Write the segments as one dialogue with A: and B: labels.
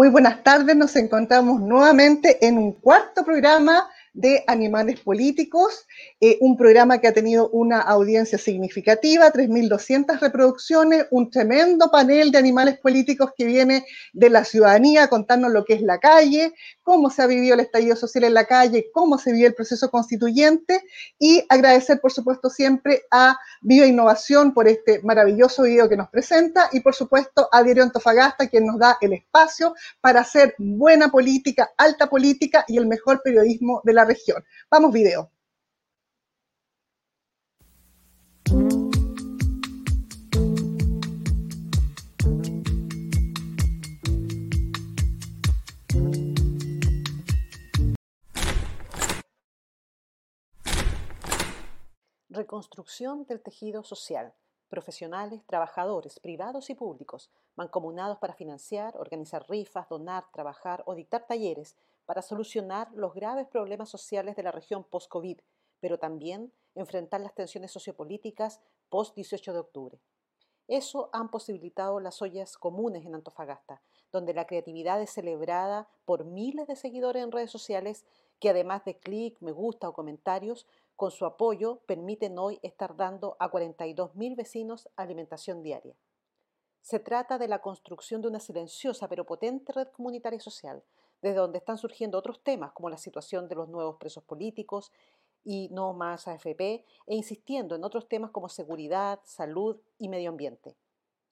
A: Muy buenas tardes, nos encontramos nuevamente en un cuarto programa de Animales Políticos, eh, un programa que ha tenido una audiencia significativa, 3.200 reproducciones, un tremendo panel de animales políticos que viene de la ciudadanía a contarnos lo que es la calle, cómo se ha vivido el estallido social en la calle, cómo se vive el proceso constituyente y agradecer, por supuesto, siempre a Bioinnovación por este maravilloso video que nos presenta y, por supuesto, a Diario Antofagasta, quien nos da el espacio para hacer buena política, alta política y el mejor periodismo de la región. Vamos, video.
B: Reconstrucción del tejido social. Profesionales, trabajadores, privados y públicos, mancomunados para financiar, organizar rifas, donar, trabajar o dictar talleres para solucionar los graves problemas sociales de la región post-COVID, pero también enfrentar las tensiones sociopolíticas post-18 de octubre. Eso han posibilitado las ollas comunes en Antofagasta, donde la creatividad es celebrada por miles de seguidores en redes sociales que además de clic, me gusta o comentarios, con su apoyo permiten hoy estar dando a 42.000 vecinos alimentación diaria. Se trata de la construcción de una silenciosa pero potente red comunitaria y social, desde donde están surgiendo otros temas como la situación de los nuevos presos políticos y no más AFP, e insistiendo en otros temas como seguridad, salud y medio ambiente.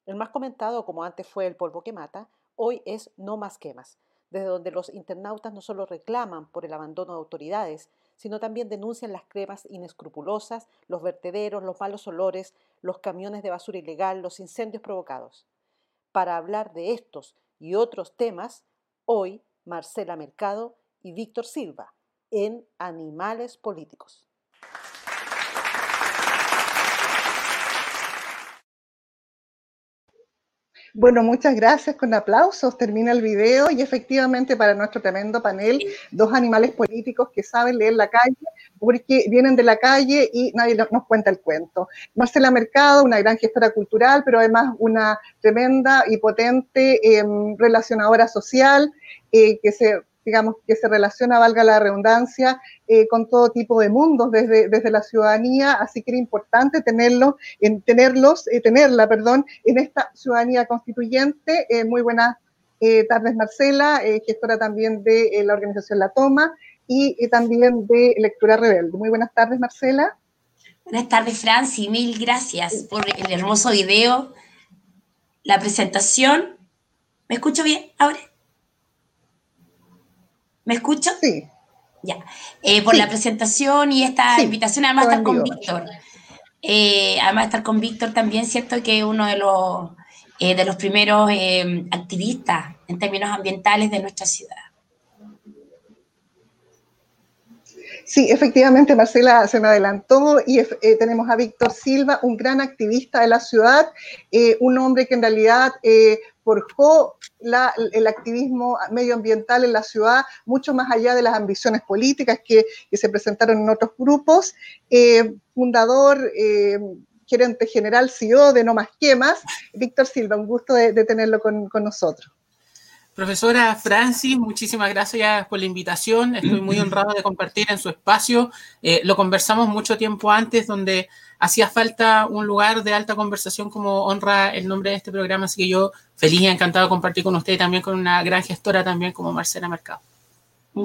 B: El más comentado, como antes fue el polvo que mata, hoy es no más quemas, desde donde los internautas no solo reclaman por el abandono de autoridades, sino también denuncian las cremas inescrupulosas, los vertederos, los malos olores, los camiones de basura ilegal, los incendios provocados. Para hablar de estos y otros temas, hoy Marcela Mercado y Víctor Silva en Animales Políticos.
A: Bueno, muchas gracias, con aplausos termina el video y efectivamente para nuestro tremendo panel, dos animales políticos que saben leer la calle porque vienen de la calle y nadie nos cuenta el cuento. Marcela Mercado, una gran gestora cultural, pero además una tremenda y potente em, relacionadora social eh, que se digamos, que se relaciona, valga la redundancia, eh, con todo tipo de mundos desde, desde la ciudadanía, así que era importante tenerlo, en, tenerlos, eh, tenerla, perdón, en esta ciudadanía constituyente. Eh, muy buenas tardes, Marcela, gestora también de la organización La Toma y también de Lectura Rebelde. Muy buenas tardes, Marcela.
C: Buenas tardes, Franci, mil gracias por el hermoso video, la presentación. ¿Me escucho bien ahora? ¿Me escucho?
A: Sí.
C: Ya. Eh, por la presentación y esta invitación, además de estar con Víctor. Eh, además de estar con Víctor también, cierto que uno de los, eh, de los primeros activistas en términos ambientales de nuestra ciudad.
A: Sí, efectivamente, Marcela se me adelantó y tenemos a Víctor Silva, un gran activista de la ciudad, un hombre que en realidad forjó el activismo medioambiental en la ciudad, mucho más allá de las ambiciones políticas que, se presentaron en otros grupos. Eh, fundador, eh, gerente general, CEO de No Más Quemas, Víctor Silva, un gusto de, tenerlo con, nosotros.
D: Profesora Francis, muchísimas gracias por la invitación. Estoy muy honrado de compartir en su espacio. Eh, lo conversamos mucho tiempo antes, donde hacía falta un lugar de alta conversación como honra el nombre de este programa, así que yo feliz y encantado de compartir con usted y también con una gran gestora también como Marcela Mercado.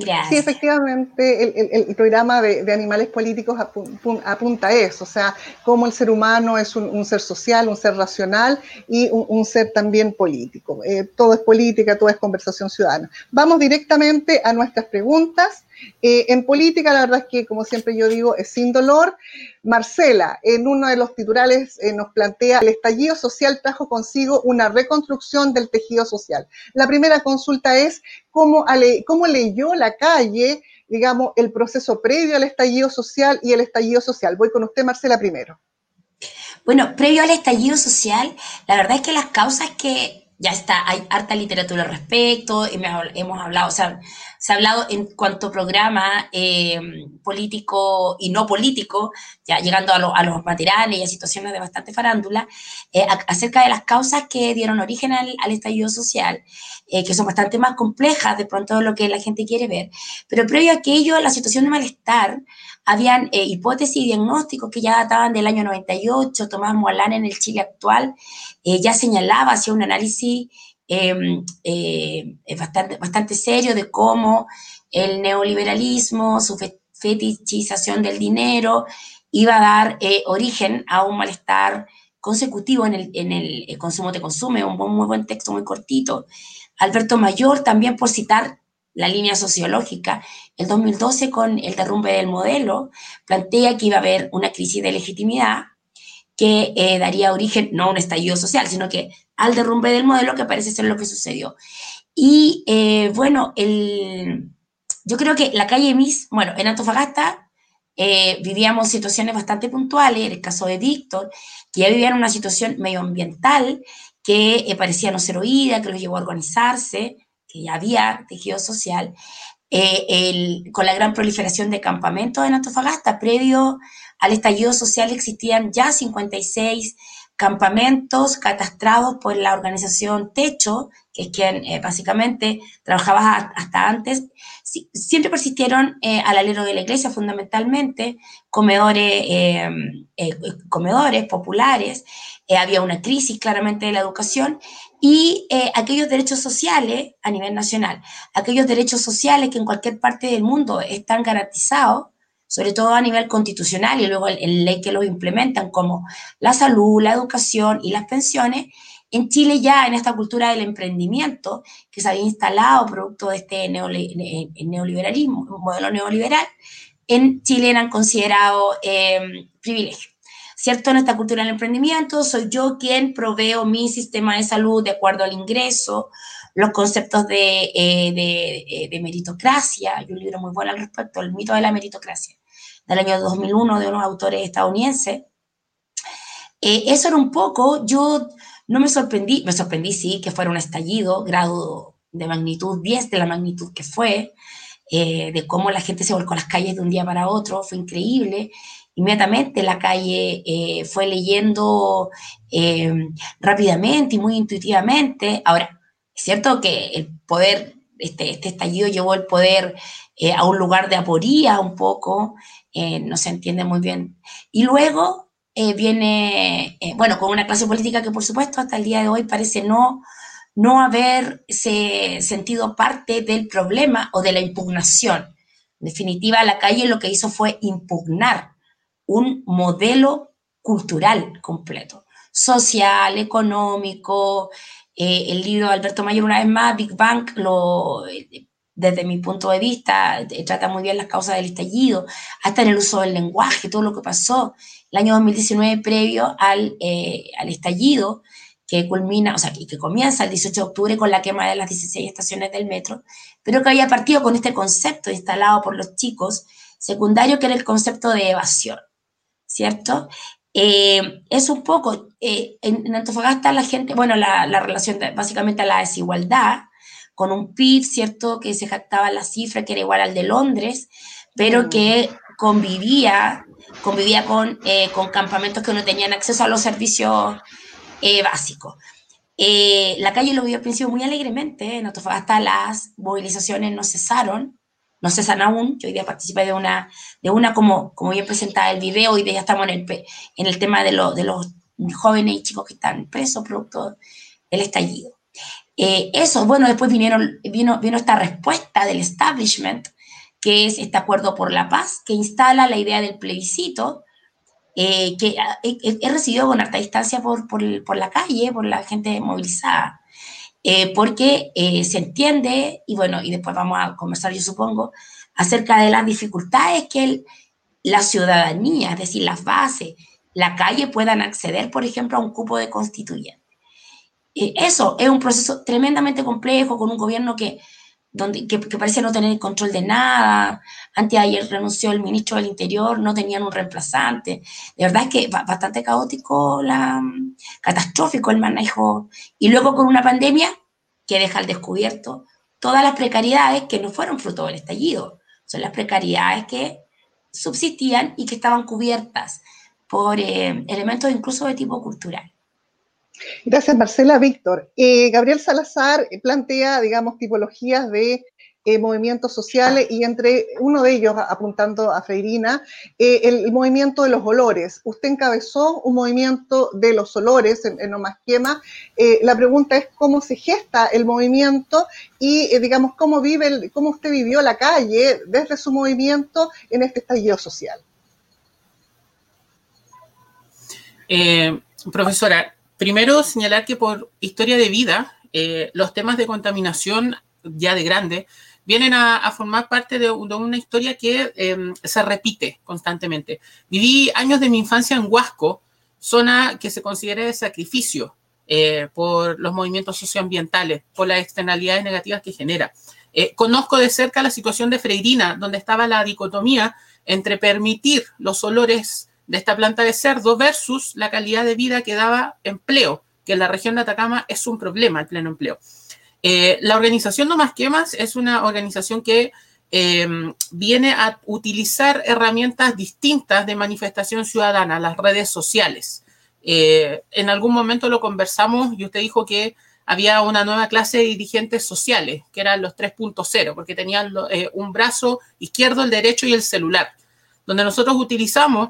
A: Sí, efectivamente, el, programa de, animales políticos apunta a eso, o sea, cómo el ser humano es un, ser social, un ser racional y un, ser también político. Eh, todo es política, todo es conversación ciudadana. Vamos directamente a nuestras preguntas. Eh, en política, la verdad es que, como siempre yo digo, es sin dolor. Marcela, en uno de los titulares eh, nos plantea, el estallido social trajo consigo una reconstrucción del tejido social. La primera consulta es, ¿cómo, cómo leyó la calle, digamos, el proceso previo al estallido social y el estallido social? Voy con usted, Marcela, primero.
C: Bueno, previo al estallido social, la verdad es que las causas que ya está, hay harta literatura al respecto, hemos hablado, o sea, se ha hablado en cuanto programa eh, político y no político, ya llegando a, los materiales y a situaciones de bastante farándula, eh, acerca de las causas que dieron origen al, estallido social, eh, que son bastante más complejas de pronto de lo que la gente quiere ver. Pero previo a aquello, la situación de malestar, habían hipótesis y diagnósticos que ya databan del año 98, Tomás Moalán en el Chile actual ya señalaba, hacía un análisis Em, eh, bastante, bastante serio de cómo el neoliberalismo, su fetichización del dinero, iba a dar eh, origen a un malestar consecutivo en el, en el, eh, consumo te consume, un muy buen texto, muy cortito. Alberto Mayor, también por citar la línea sociológica, el 2012 con el derrumbe del modelo, plantea que iba a haber una crisis de legitimidad que daría origen no a un estallido social, sino que al derrumbe del modelo, que parece ser lo que sucedió. Y eh, bueno, el, yo creo que la calle Mis, bueno, en Antofagasta eh, vivíamos situaciones bastante puntuales, el caso de Víctor, que ya vivían una situación medioambiental que eh, parecía no ser oída, que los llevó a organizarse, que ya había tejido social, con la gran proliferación de campamentos en Antofagasta, previo al estallido social existían ya 56 campamentos catastrados por la organización Techo, que es quien eh, básicamente trabajaba hasta antes, siempre persistieron eh, al alero de la iglesia fundamentalmente, comedores, eh, comedores populares, había una crisis claramente de la educación y aquellos derechos sociales a nivel nacional, aquellos derechos sociales que en cualquier parte del mundo están garantizados, sobre todo a nivel constitucional y luego en ley que los implementan, como la salud, la educación y las pensiones, en Chile ya en esta cultura del emprendimiento que se había instalado producto de este neoliberalismo, modelo neoliberal, en Chile eran considerados eh, privilegios. ¿Cierto? En esta cultura del emprendimiento soy yo quien proveo mi sistema de salud de acuerdo al ingreso, los conceptos de, eh, de, eh, de meritocracia. Hay un libro muy bueno al respecto, El mito de la meritocracia del año 2001 de unos autores estadounidenses. Eh, eso era un poco, yo no me sorprendí, me sorprendí sí que fuera un estallido, grado de magnitud 10 de la magnitud que fue, eh, de cómo la gente se volcó a las calles de un día para otro, fue increíble. Inmediatamente la calle eh, fue leyendo rápidamente y muy intuitivamente. Ahora, es cierto que el poder, este, este estallido llevó el poder a un lugar de aporía un poco, eh, no se entiende muy bien. Y luego eh, viene, eh, bueno, con una clase política que por supuesto hasta el día de hoy parece no, no haberse sentido parte del problema o de la impugnación. En definitiva, la calle lo que hizo fue impugnar un modelo cultural completo, social, económico. el libro de Alberto Mayor, una vez más, Big Bang, lo, desde mi punto de vista, eh, trata muy bien las causas del estallido, hasta en el uso del lenguaje, todo lo que pasó el año 2019 previo al, eh, al estallido, que culmina, o sea, que, que, comienza el 18 de octubre con la quema de las 16 estaciones del metro, pero que había partido con este concepto instalado por los chicos secundario, que era el concepto de evasión, ¿cierto? Eh, es un poco, en, Antofagasta la gente, bueno, la, la relación de, básicamente a la desigualdad, con un PIB, ¿cierto? Que se jactaba la cifra que era igual al de Londres, pero mm. que convivía, convivía con, eh, con campamentos que no tenían acceso a los servicios eh, básicos. Eh, la calle lo vio al principio muy alegremente, en hasta las movilizaciones no cesaron, no cesan aún, yo hoy día participé de una, de una como, como bien presentaba el video, y ya estamos en el, en el tema de, de los jóvenes y chicos que están presos producto del estallido. Eh, eso, bueno, después vinieron, vino, vino esta respuesta del establishment, que es este acuerdo por la paz, que instala la idea del plebiscito, eh, que he, recibido con harta distancia por, por, la calle, por la gente movilizada, eh, porque se entiende, y bueno, y después vamos a conversar, yo supongo, acerca de las dificultades que la ciudadanía, es decir, las bases, la calle puedan acceder, por ejemplo, a un cupo de constituyente. Eh, eso es un proceso tremendamente complejo con un gobierno que, donde, que, parece no tener control de nada. Antes ayer renunció el ministro del Interior, no tenían un reemplazante. De verdad es que bastante caótico, la, catastrófico el manejo. Y luego con una pandemia que deja al descubierto todas las precariedades que no fueron fruto del estallido, son las precariedades que subsistían y que estaban cubiertas por eh, elementos incluso de tipo cultural.
A: Gracias, Marcela. Víctor, eh, Gabriel Salazar plantea, digamos, tipologías de eh, movimientos sociales y entre uno de ellos, apuntando a Freirina, eh, el, movimiento de los olores. Usted encabezó un movimiento de los olores en, en Omasquema. Eh, la pregunta es cómo se gesta el movimiento y, digamos, cómo, vive cómo usted vivió la calle desde su movimiento en este estallido social.
D: profesora, primero señalar que por historia de vida, los temas de contaminación ya de grande vienen a, formar parte de, una historia que em, se repite constantemente. Viví años de mi infancia en Huasco, zona que se considera de sacrificio eh, por los movimientos socioambientales, por las externalidades negativas que genera. Eh, conozco de cerca la situación de Freirina, donde estaba la dicotomía entre permitir los olores de esta planta de cerdo versus la calidad de vida que daba empleo, que en la región de Atacama es un problema el pleno empleo. Eh, la organización No Más Quemas es una organización que eh, viene a utilizar herramientas distintas de manifestación ciudadana, las redes sociales. Eh, en algún momento lo conversamos y usted dijo que había una nueva clase de dirigentes sociales, que eran los 3.0, porque tenían un brazo izquierdo, el derecho y el celular, donde nosotros utilizamos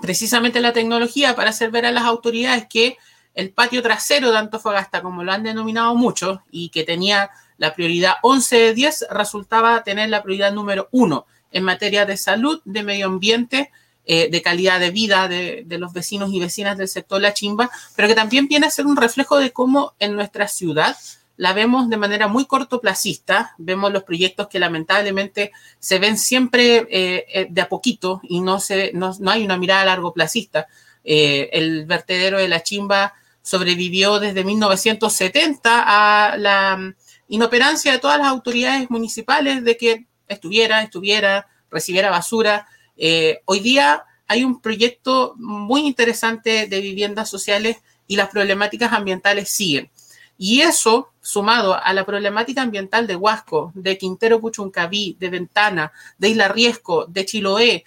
D: precisamente la tecnología para hacer ver a las autoridades que el patio trasero de Antofagasta, como lo han denominado muchos, y que tenía la prioridad 11 de 10, resultaba tener la prioridad número 1 en materia de salud, de medio ambiente, eh, de calidad de vida de, los vecinos y vecinas del sector La Chimba, pero que también viene a ser un reflejo de cómo en nuestra ciudad la vemos de manera muy cortoplacista, vemos los proyectos que lamentablemente se ven siempre eh, eh, de a poquito y no, se, no, hay una mirada largo placista. el vertedero de La Chimba sobrevivió desde 1970 a la inoperancia de todas las autoridades municipales de que estuviera, estuviera, recibiera basura. Eh, hoy día hay un proyecto muy interesante de viviendas sociales y las problemáticas ambientales siguen. Y eso, sumado a la problemática ambiental de Huasco, de Quintero Puchuncaví, de Ventana, de Isla Riesco, de Chiloé,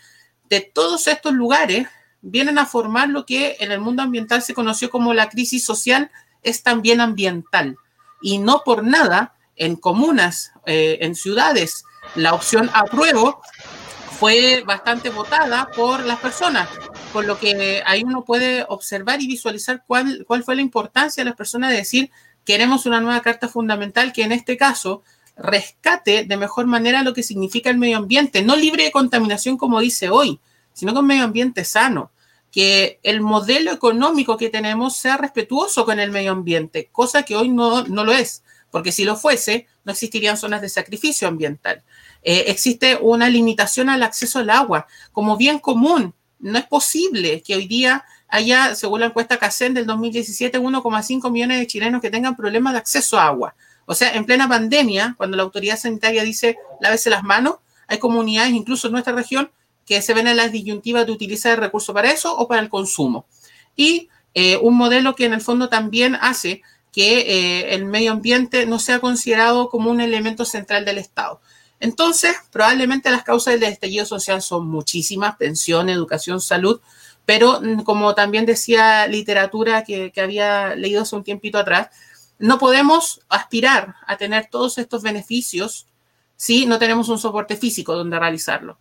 D: de todos estos lugares, vienen a formar lo que en el mundo ambiental se conoció como la crisis social, es también ambiental. Y no por nada, en comunas, eh, en ciudades, la opción apruebo fue bastante votada por las personas, por lo que ahí uno puede observar y visualizar cuál, cuál fue la importancia de las personas de decir, queremos una nueva carta fundamental que en este caso rescate de mejor manera lo que significa el medio ambiente, no libre de contaminación como dice hoy, sino con medio ambiente sano que el modelo económico que tenemos sea respetuoso con el medio ambiente, cosa que hoy no, lo es, porque si lo fuese, no existirían zonas de sacrificio ambiental. Eh, existe una limitación al acceso al agua como bien común. No es posible que hoy día haya, según la encuesta CACEN del 2017, 1,5 millones de chilenos que tengan problemas de acceso a agua. O sea, en plena pandemia, cuando la autoridad sanitaria dice lávese las manos, hay comunidades, incluso en nuestra región, que se ven en las disyuntivas de utilizar el recurso para eso o para el consumo. Y eh, un modelo que en el fondo también hace que eh, el medio ambiente no sea considerado como un elemento central del Estado. Entonces, probablemente las causas del estallido social son muchísimas, pensión, educación, salud, pero mm, como también decía literatura que, que había leído hace un tiempito atrás, no podemos aspirar a tener todos estos beneficios si no tenemos un soporte físico donde realizarlo.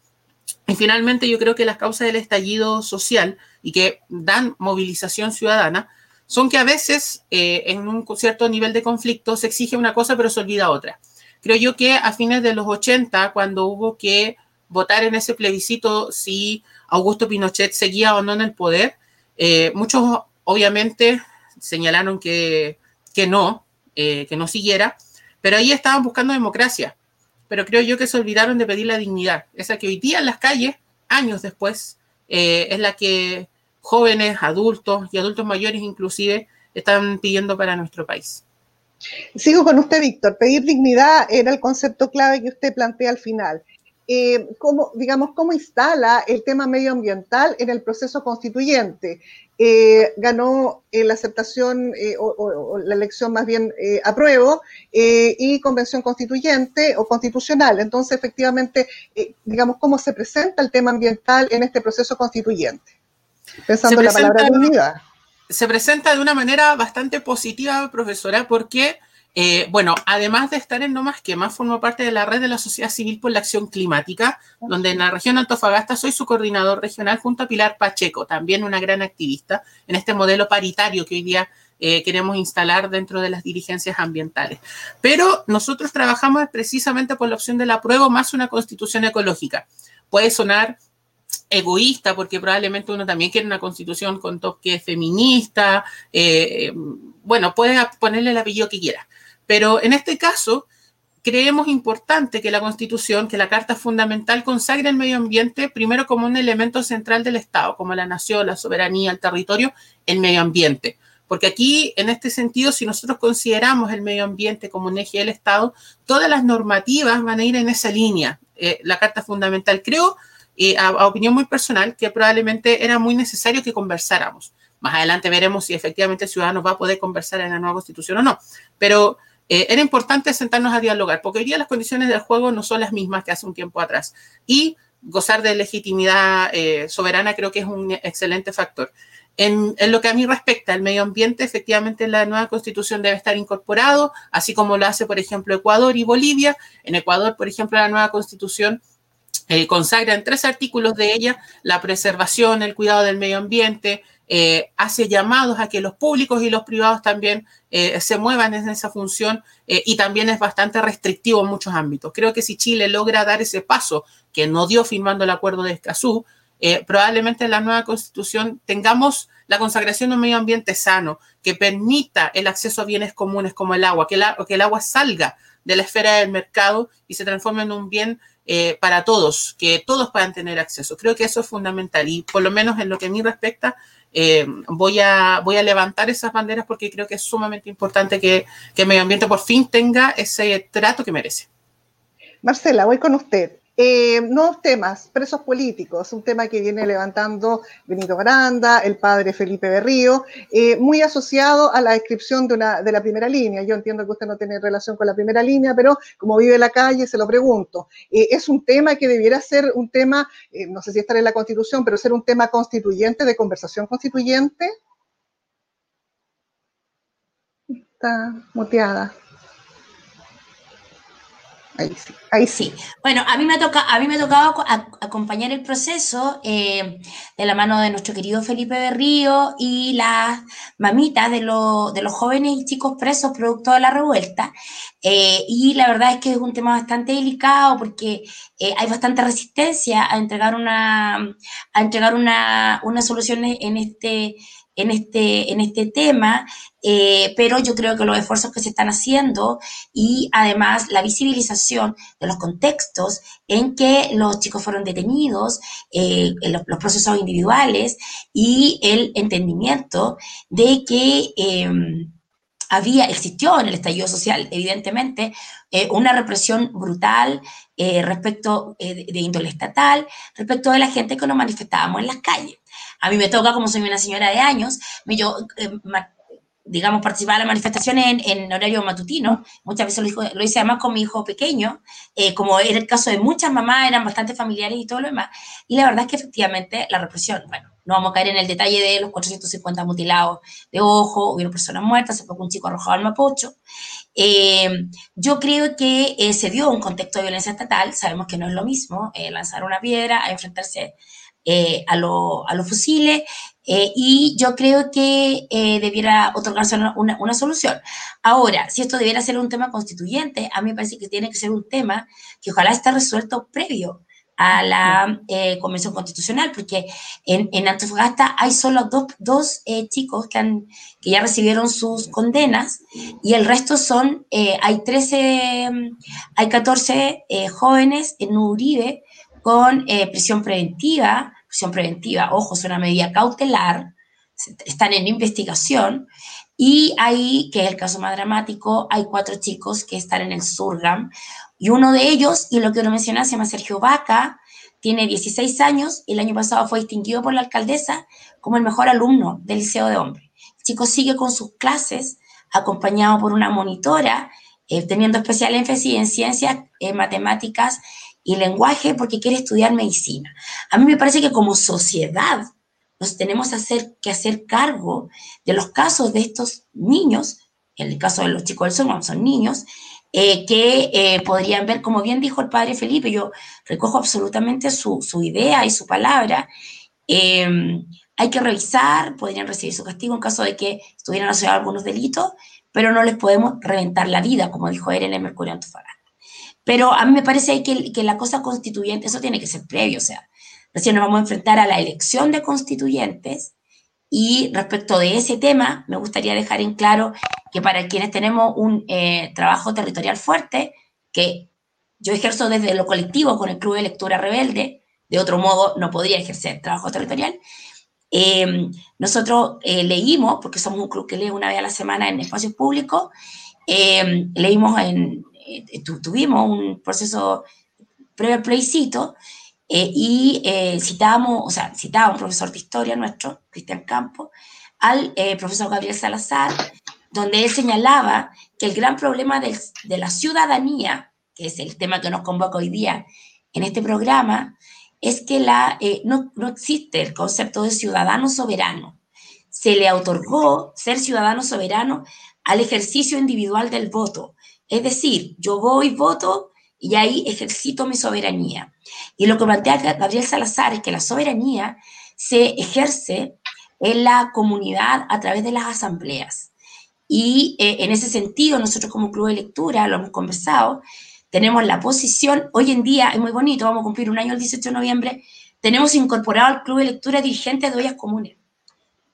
D: Y finalmente yo creo que las causas del estallido social y que dan movilización ciudadana son que a veces eh, en un cierto nivel de conflicto se exige una cosa pero se olvida otra. Creo yo que a fines de los 80, cuando hubo que votar en ese plebiscito si Augusto Pinochet seguía o no en el poder, eh, muchos obviamente señalaron que, que no, eh, que no siguiera, pero ahí estaban buscando democracia pero creo yo que se olvidaron de pedir la dignidad, esa que hoy día en las calles, años después, eh, es la que jóvenes, adultos y adultos mayores inclusive están pidiendo para nuestro país.
A: Sigo con usted, Víctor. Pedir dignidad era el concepto clave que usted plantea al final. Eh, cómo, digamos, cómo instala el tema medioambiental en el proceso constituyente. Eh, ganó eh, la aceptación o, la elección más bien apruebo y convención constituyente o constitucional. Entonces, efectivamente, digamos, cómo se presenta el tema ambiental en este proceso constituyente. Pensando en la palabra de unidad.
D: Se presenta de una manera bastante positiva, profesora, porque eh, bueno, además de estar en No Más Que Más, formo parte de la red de la sociedad civil por la acción climática, donde en la región Antofagasta soy su coordinador regional junto a Pilar Pacheco, también una gran activista en este modelo paritario que hoy día eh, queremos instalar dentro de las dirigencias ambientales. Pero nosotros trabajamos precisamente por la opción de la prueba más una constitución ecológica. Puede sonar egoísta, porque probablemente uno también quiere una constitución con toque feminista, eh, bueno, puede ponerle el apellido que quiera. Pero en este caso, creemos importante que la Constitución, que la Carta Fundamental consagre el medio ambiente primero como un elemento central del Estado, como la nación, la soberanía, el territorio, el medio ambiente. Porque aquí, en este sentido, si nosotros consideramos el medio ambiente como un eje del Estado, todas las normativas van a ir en esa línea. Eh, la Carta Fundamental, creo, eh, a, a, opinión muy personal, que probablemente era muy necesario que conversáramos. Más adelante veremos si efectivamente el ciudadano va a poder conversar en la nueva constitución o no. Pero eh, era importante sentarnos a dialogar, porque hoy día las condiciones del juego no son las mismas que hace un tiempo atrás. Y gozar de legitimidad eh, soberana creo que es un excelente factor. En, lo que a mí respecta, el medio ambiente, efectivamente la nueva constitución debe estar incorporado, así como lo hace, por ejemplo, Ecuador y Bolivia. En Ecuador, por ejemplo, la nueva constitución eh, consagra en tres artículos de ella la preservación, el cuidado del medio ambiente, eh, hace llamados a que los públicos y los privados también eh, se muevan en esa función eh, y también es bastante restrictivo en muchos ámbitos. Creo que si Chile logra dar ese paso que no dio firmando el acuerdo de Escazú, probablemente en la nueva constitución tengamos la consagración de un medio ambiente sano que permita el acceso a bienes comunes como el agua, que, que el agua salga de la esfera del mercado y se transforme en un bien para todos, que todos puedan tener acceso. Creo que eso es fundamental y por lo menos en lo que a mí respecta, eh, voy, a, voy a levantar esas banderas porque creo que es sumamente importante que, que el medio ambiente por fin tenga ese trato que merece.
A: Marcela, voy con usted. Eh, nuevos temas, presos políticos, un tema que viene levantando Benito Granda, el padre Felipe Berrío, eh, muy asociado a la descripción de, una, de la primera línea. Yo entiendo que usted no tiene relación con la primera línea, pero como vive en la calle, se lo pregunto. Eh, ¿Es un tema que debiera ser un tema, eh, no sé si estar en la Constitución, pero ser un tema constituyente, de conversación constituyente? Está muteada.
C: Ahí sí, Bueno, a mí me ha tocado, a mí me ha tocado acompañar el proceso eh, de la mano de nuestro querido Felipe Berrío y las mamitas de, de los jóvenes y chicos presos producto de la revuelta. Eh, y la verdad es que es un tema bastante delicado porque eh, hay bastante resistencia a entregar una, a entregar una, una solución en este en este, en este tema, eh, pero yo creo que los esfuerzos que se están haciendo y además la visibilización de los contextos en que los chicos fueron detenidos, eh, los, procesos individuales y el entendimiento de que em, había, existió en el estallido social, evidentemente, eh, una represión brutal respecto de, de índole estatal, respecto de la gente que nos manifestábamos en las calles. A mí me toca, como soy una señora de años, yo, eh, digamos, participar en las manifestaciones en, horario matutino. Muchas veces lo, hice además con mi hijo pequeño, eh, como era el caso de muchas mamás, eran bastante familiares y todo lo demás. Y la verdad es que efectivamente la represión, bueno, no vamos a caer en el detalle de los 450 mutilados de ojo, hubieron personas muertas, se fue un chico arrojado al Mapocho. Eh, yo creo que se dio un contexto de violencia estatal, sabemos que no es lo mismo lanzar una piedra a enfrentarse eh, a, los fusiles eh, y yo creo que eh, debiera otorgarse una, solución. Ahora, si esto debiera ser un tema constituyente, a mí me parece que tiene que ser un tema que ojalá esté resuelto previo a la Convención Constitucional, porque en, Antofagasta hay solo dos, dos chicos que, han, que ya recibieron sus condenas y el resto son, hay 13, hay 14 jóvenes en Uribe con prisión preventiva preventiva, ojo, es una medida cautelar, están en investigación, Y ahí, que es el caso más dramático, hay cuatro chicos que están en el Surgam. Y uno de ellos, y lo que uno menciona, se llama Sergio Vaca, tiene 16 años y el año pasado fue distinguido por la alcaldesa como el mejor alumno del Liceo de Hombres. El chico sigue con sus clases acompañado por una monitora, eh, teniendo especial énfasis en ciencias, eh, matemáticas y lenguaje porque quiere estudiar medicina. A mí me parece que como sociedad nos tenemos que hacer cargo de los casos de estos niños, en el caso de los chicos del Zoom, son niños, eh, que eh, podrían ver, como bien dijo el padre Felipe, yo recojo absolutamente su, idea y su palabra, em, hay que revisar, podrían recibir su castigo en caso de que estuvieran asociados algunos delitos, pero no les podemos reventar la vida, como dijo él en el Mercurio Antofagasta. Pero a mí me parece que, que la cosa constituyente, eso tiene que ser previo, o sea, Recién nos vamos a enfrentar a la elección de constituyentes y respecto de ese tema, me gustaría dejar en claro que para quienes tenemos un eh, trabajo territorial fuerte, que yo ejerzo desde lo colectivo con el Club de Lectura Rebelde, de otro modo no podría ejercer trabajo territorial, em, nosotros eh, leímos, porque somos un club que lee una vez a la semana en espacios públicos, em, leímos en, eh, tuvimos un proceso plebiscito eh, y eh, citábamos, o sea, citaba un profesor de historia nuestro, Cristian Campos, al eh, profesor Gabriel Salazar, donde él señalaba que el gran problema de, de la ciudadanía, que es el tema que nos convoca hoy día en este programa, es que la, no, no existe el concepto de ciudadano soberano. Se le otorgó ser ciudadano soberano al ejercicio individual del voto. Es decir, yo voy, voto y ahí ejercito mi soberanía. Y lo que plantea Gabriel Salazar es que la soberanía se ejerce en la comunidad a través de las asambleas. Y eh, en ese sentido, nosotros como club de lectura, lo hemos conversado, tenemos la posición, hoy en día es muy bonito, vamos a cumplir un año el 18 de noviembre, tenemos incorporado al club de lectura dirigentes de ollas comunes.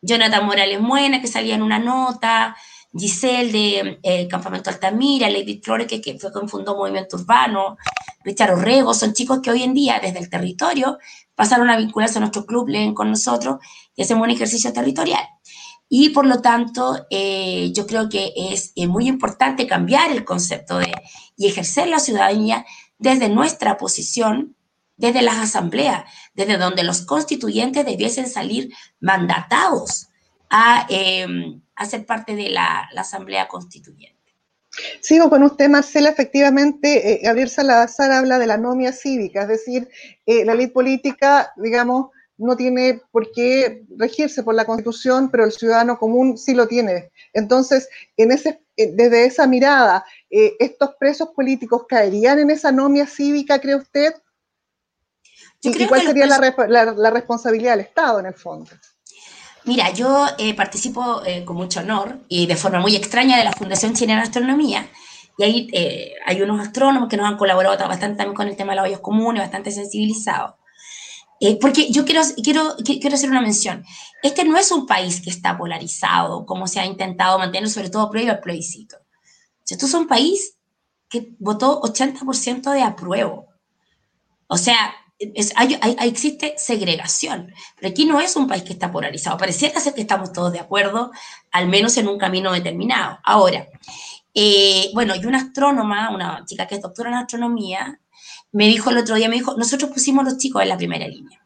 C: Jonathan Morales Muena, que salía en una nota, Giselle de eh, Campamento Altamira, Lady Flores, que, que fue fundó Movimiento Urbano, Richard Orrego, son chicos que hoy en día desde el territorio pasaron a vincularse a nuestro club, leen con nosotros y hacemos un ejercicio territorial. Y por lo tanto, eh, yo creo que es muy importante cambiar el concepto de y ejercer la ciudadanía desde nuestra posición, desde las asambleas, desde donde los constituyentes debiesen salir mandatados a, em, ser parte de la, Asamblea Constituyente.
A: Sigo con usted, Marcela. Efectivamente, eh, Gabriel Salazar habla de la anomia cívica, es decir, eh, la ley política, digamos, no tiene por qué regirse por la Constitución, pero el ciudadano común sí lo tiene. Entonces, en ese, eh, desde esa mirada, ¿estos presos políticos caerían en esa anomia cívica, cree usted? ¿Y, cuál sería la responsabilidad del Estado, en el fondo?
C: Mira, yo eh, participo eh, con mucho honor y de forma muy extraña de la Fundación Chilena de Astronomía. Y ahí eh, hay unos astrónomos que nos han colaborado bastante también con el tema de los hoyos comunes, bastante sensibilizados. porque yo quiero, quiero, quiero hacer una mención. Este no es un país que está polarizado, como se ha intentado mantener, sobre todo previo al plebiscito. esto es un país que votó 80% de apruebo. O sea, hay, existe segregación, pero aquí no es un país que está polarizado. Pareciera ser que estamos todos de acuerdo, al menos en un camino determinado. Ahora, eh, bueno, y una astrónoma, una chica que es doctora en astronomía, me dijo el otro día, me dijo, nosotros pusimos los chicos en la primera línea.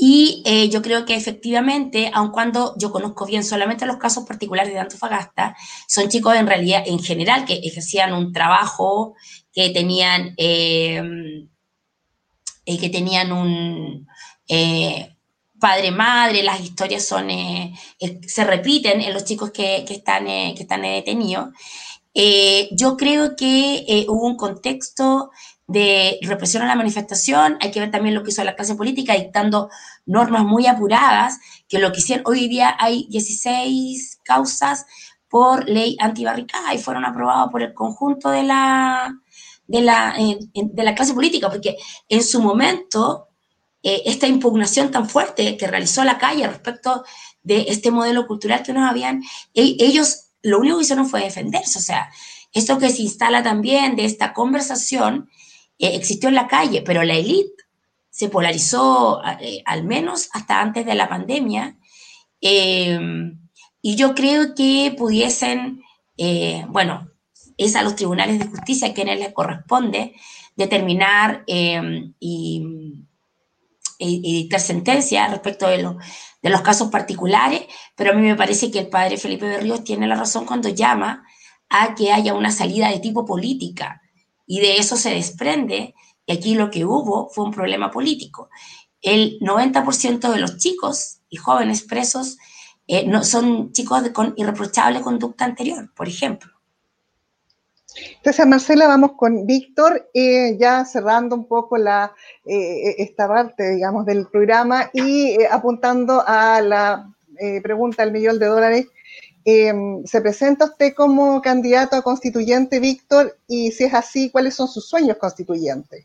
C: Y eh, yo creo que efectivamente, aun cuando yo conozco bien solamente los casos particulares de Antofagasta, son chicos en realidad, en general, que ejercían un trabajo, que tenían... Eh, eh, que tenían un eh, padre-madre, las historias son, eh, se repiten en los chicos que, están, que están detenidos. yo creo que hubo un contexto de represión a la manifestación, hay que ver también lo que hizo la clase política dictando normas muy apuradas, que lo que hicieron, hoy día hay 16 causas por ley antibarricada y fueron aprobadas por el conjunto de la, de la, de la clase política, porque en su momento eh, esta impugnación tan fuerte que realizó la calle respecto de este modelo cultural que nos habían, e, ellos lo único que hicieron fue defenderse, o sea, esto que se instala también de esta conversación eh, existió en la calle, pero la élite se polarizó eh, al menos hasta antes de la pandemia y yo creo que pudiesen, bueno, es a los tribunales de justicia quienes les corresponde determinar eh, y, dictar sentencia respecto de, de los casos particulares, pero a mí me parece que el padre Felipe Berríos tiene la razón cuando llama a que haya una salida de tipo política y de eso se desprende y aquí lo que hubo fue un problema político. El 90% de los chicos y jóvenes presos eh, no, son chicos con irreprochable conducta anterior, por ejemplo.
A: Entonces, Marcela, vamos con Víctor, eh, ya cerrando un poco la, eh, esta parte, digamos, del programa y apuntando a la pregunta del millón de dólares. ¿Se presenta usted como candidato a constituyente, Víctor? Y si es así, ¿cuáles son sus sueños constituyentes?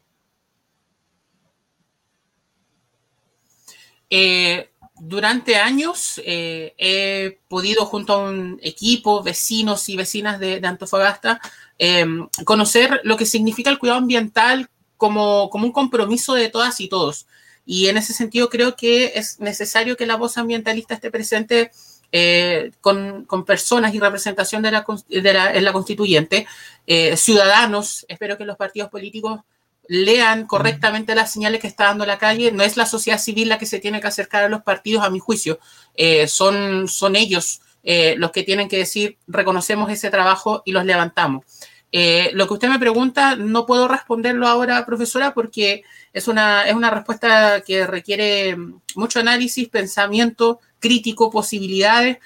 D: durante años eh, he podido, junto a un equipo, vecinos y vecinas de, Antofagasta, em, conocer lo que significa el cuidado ambiental como, como, un compromiso de todas y todos. Y en ese sentido creo que es necesario que la voz ambientalista esté presente eh, con, con, personas y representación de la, de la en la constituyente, eh, ciudadanos, espero que los partidos políticos lean correctamente las señales que está dando la calle. No es la sociedad civil la que se tiene que acercar a los partidos, a mi juicio. Eh, son, son ellos eh, los que tienen que decir, reconocemos ese trabajo y los levantamos. Eh, lo que usted me pregunta, no puedo responderlo ahora, profesora, porque es una, es una respuesta que requiere mucho análisis, pensamiento crítico, posibilidades,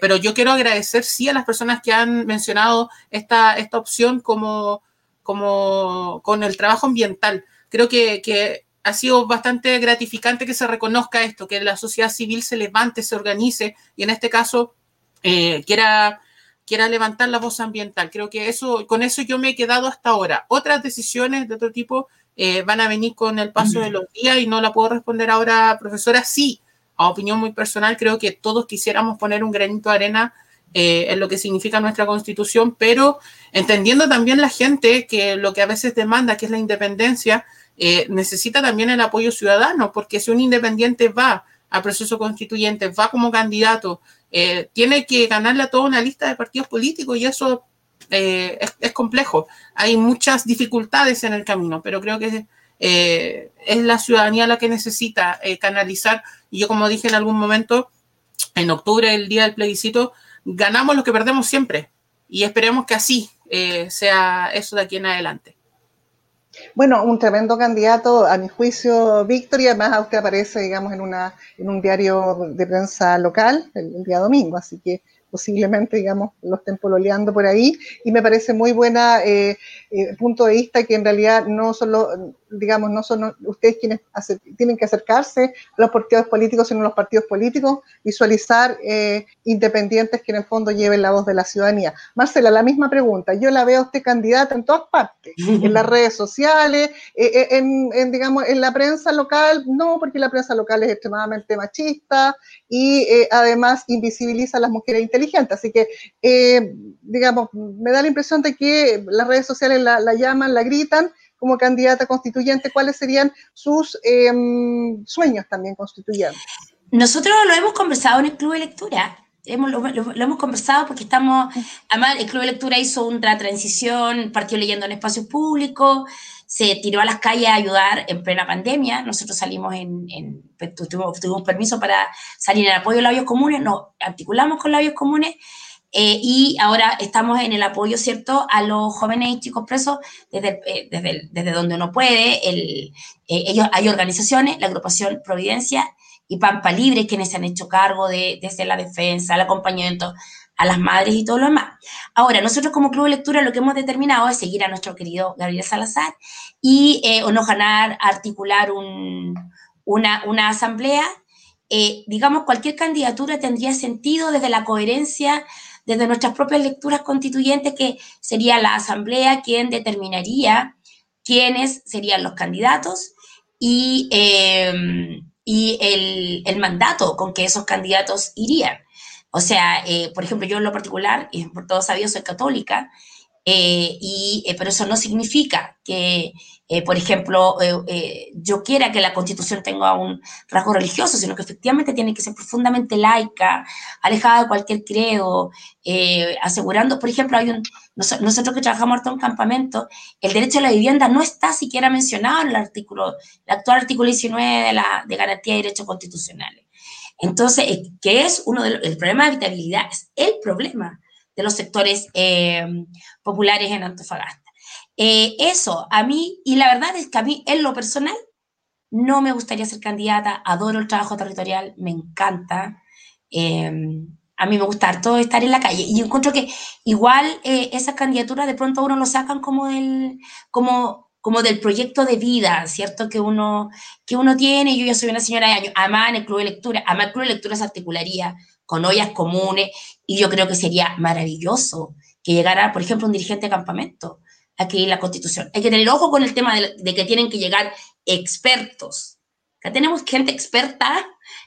D: pero yo quiero agradecer sí a las personas que han mencionado esta, esta opción como, como con el trabajo ambiental. Creo que, ha sido bastante gratificante que se reconozca esto, que la sociedad civil se levante, se organice y en este caso eh, quiera, quiera levantar la voz ambiental. Creo que eso, con eso yo me he quedado hasta ahora. Otras decisiones de otro tipo eh, van a venir con el paso de los días y no la puedo responder ahora, profesora. Sí, a opinión muy personal, creo que todos quisiéramos poner un granito de arena eh, en lo que significa nuestra constitución, pero entendiendo también la gente que lo que a veces demanda, que es la independencia, eh, necesita también el apoyo ciudadano, porque si un independiente va a proceso constituyente, va como candidato, eh, tiene que ganarle a toda una lista de partidos políticos y eso es, complejo. Hay muchas dificultades en el camino, pero creo que es la ciudadanía la que necesita canalizar. Y yo, como dije en algún momento, en octubre, el día del plebiscito, ganamos lo que perdemos siempre. Y esperemos que así eh, sea eso de aquí en adelante.
A: Bueno, un tremendo candidato, a mi juicio, Víctor, y además usted aparece, digamos, en, una, en un diario de prensa local el día domingo, así que posiblemente, digamos, lo estén pololeando por ahí, y me parece muy buena eh, eh, punto de vista que en realidad no solo, digamos, no son ustedes quienes tienen que acercarse a los partidos políticos, sino los partidos políticos, visualizar eh, independientes que en el fondo lleven la voz de la ciudadanía. Marcela, la misma pregunta, yo la veo a usted candidata en todas partes, en las redes sociales, en, en, digamos, en la prensa local, no, porque la prensa local es extremadamente machista y además invisibiliza a las mujeres inteligentes Así que, eh, digamos, me da la impresión de que las redes sociales la, llaman, la gritan como candidata constituyente. ¿Cuáles serían sus em, sueños también constituyentes?
C: Nosotros lo hemos conversado en el Club de Lectura. Lo, hemos conversado porque estamos, además el Club de Lectura hizo una transición, partió leyendo en espacios públicos, se tiró a las calles a ayudar en plena pandemia. Nosotros salimos en, tuvimos, permiso para salir en apoyo a labios comunes, nos articulamos con labios comunes eh, y ahora estamos en el apoyo, ¿cierto?, a los jóvenes y chicos presos desde, eh, desde, desde donde uno puede. El, eh, ellos, hay organizaciones, la agrupación Providencia y Pampa Libre, quienes se han hecho cargo de, desde la defensa, el acompañamiento a las madres y todo lo demás. Ahora, nosotros como Club de Lectura lo que hemos determinado es seguir a nuestro querido Gabriel Salazar y o nos ganar, articular una, asamblea. Eh, digamos, cualquier candidatura tendría sentido desde la coherencia, desde nuestras propias lecturas constituyentes, que sería la asamblea quien determinaría quiénes serían los candidatos y, eh, y el, el mandato con que esos candidatos irían. O sea, eh, por ejemplo, yo en lo particular, y por todo sabido, soy católica, y, pero eso no significa que eh, por ejemplo, eh, eh, yo quiera que la constitución tenga un rasgo religioso, sino que efectivamente tiene que ser profundamente laica, alejada de cualquier credo, asegurando, por ejemplo, hay un, nosotros que trabajamos harto en campamento, el derecho a la vivienda no está siquiera mencionado en el artículo, el actual artículo 19 de la de garantía de derechos constitucionales. Entonces, ¿qué es uno de el problema de habitabilidad? Es el problema de los sectores populares en Antofagasta. Eh, eso, a mí, y la verdad es que a mí, en lo personal, no me gustaría ser candidata, adoro el trabajo territorial, me encanta. Em, a mí me gusta todo estar en la calle. Y encuentro que igual eh, esas candidaturas de pronto uno lo sacan como del, como, como del proyecto de vida, ¿cierto? Que uno, que uno tiene. Yo ya soy una señora de años, además en el club de lectura, además el club de lectura se articularía con ollas comunes y yo creo que sería maravilloso que llegara, por ejemplo, un dirigente de campamento aquí la constitución. Hay que tener ojo con el tema de, que tienen que llegar expertos. Acá tenemos gente experta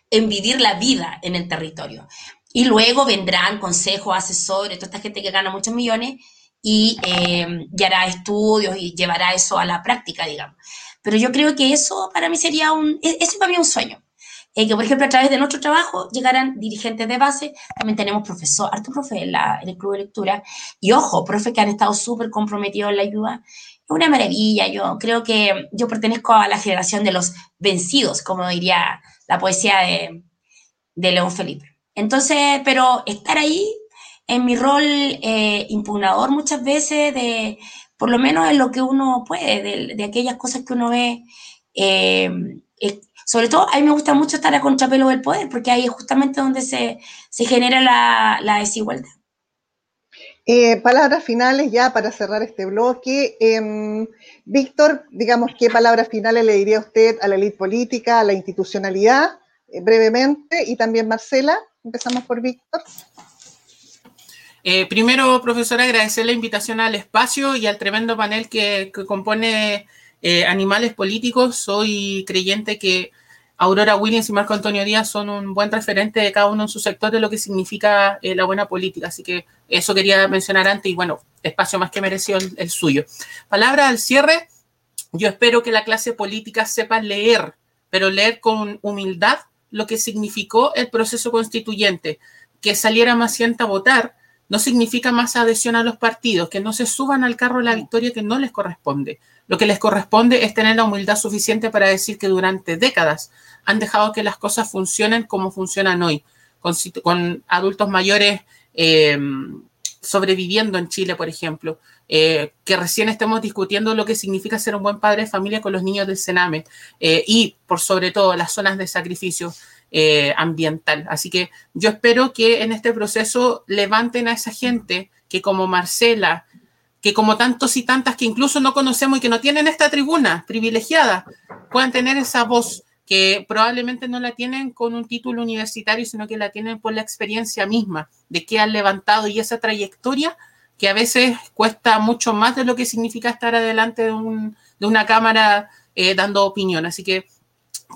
C: en vivir la vida en el territorio. Y luego vendrán consejos, asesores, toda esta gente que gana muchos millones y, eh, hará estudios y llevará eso a la práctica, digamos. Pero yo creo que eso para mí sería un, e, ese para mí un sueño. Eh, que, por ejemplo, a través de nuestro trabajo llegaran dirigentes de base. También tenemos profesor, harto profe en, el club de lectura. Y ojo, profe que han estado súper comprometidos en la ayuda. Es una maravilla. Yo creo que yo pertenezco a la generación de los vencidos, como diría la poesía de, de León Felipe. Entonces, pero estar ahí en mi rol eh, impugnador muchas veces de, por lo menos en lo que uno puede, de, de aquellas cosas que uno ve, eh, sobre todo, a mí me gusta mucho estar a contrapelo del poder, porque ahí es justamente donde se, genera la, desigualdad.
A: Eh, palabras finales ya para cerrar este bloque. Em, Víctor, digamos, ¿qué palabras finales le diría usted a la élite política, a la institucionalidad, eh, brevemente? Y también Marcela, empezamos por Víctor.
D: Eh, primero, profesora, agradecer la invitación al espacio y al tremendo panel que, que compone eh, animales políticos, soy creyente que Aurora Williams y Marco Antonio Díaz son un buen referente de cada uno en su sector de lo que significa eh, la buena política. Así que eso quería mencionar antes y bueno, espacio más que mereció el, suyo. Palabra al cierre. Yo espero que la clase política sepa leer, pero leer con humildad lo que significó el proceso constituyente, que saliera más gente a votar, no significa más adhesión a los partidos, que no se suban al carro de la victoria que no les corresponde. Lo que les corresponde es tener la humildad suficiente para decir que durante décadas han dejado que las cosas funcionen como funcionan hoy, con, adultos mayores eh, sobreviviendo en Chile, por ejemplo, eh, que recién estemos discutiendo lo que significa ser un buen padre de familia con los niños del Sename eh, y, por sobre todo, las zonas de sacrificio ambiental. Así que yo espero que en este proceso levanten a esa gente que como Marcela, que como tantos y tantas que incluso no conocemos y que no tienen esta tribuna privilegiada, puedan tener esa voz que probablemente no la tienen con un título universitario, sino que la tienen por la experiencia misma de que han levantado y esa trayectoria que a veces cuesta mucho más de lo que significa estar adelante de, una cámara eh, dando opinión. Así que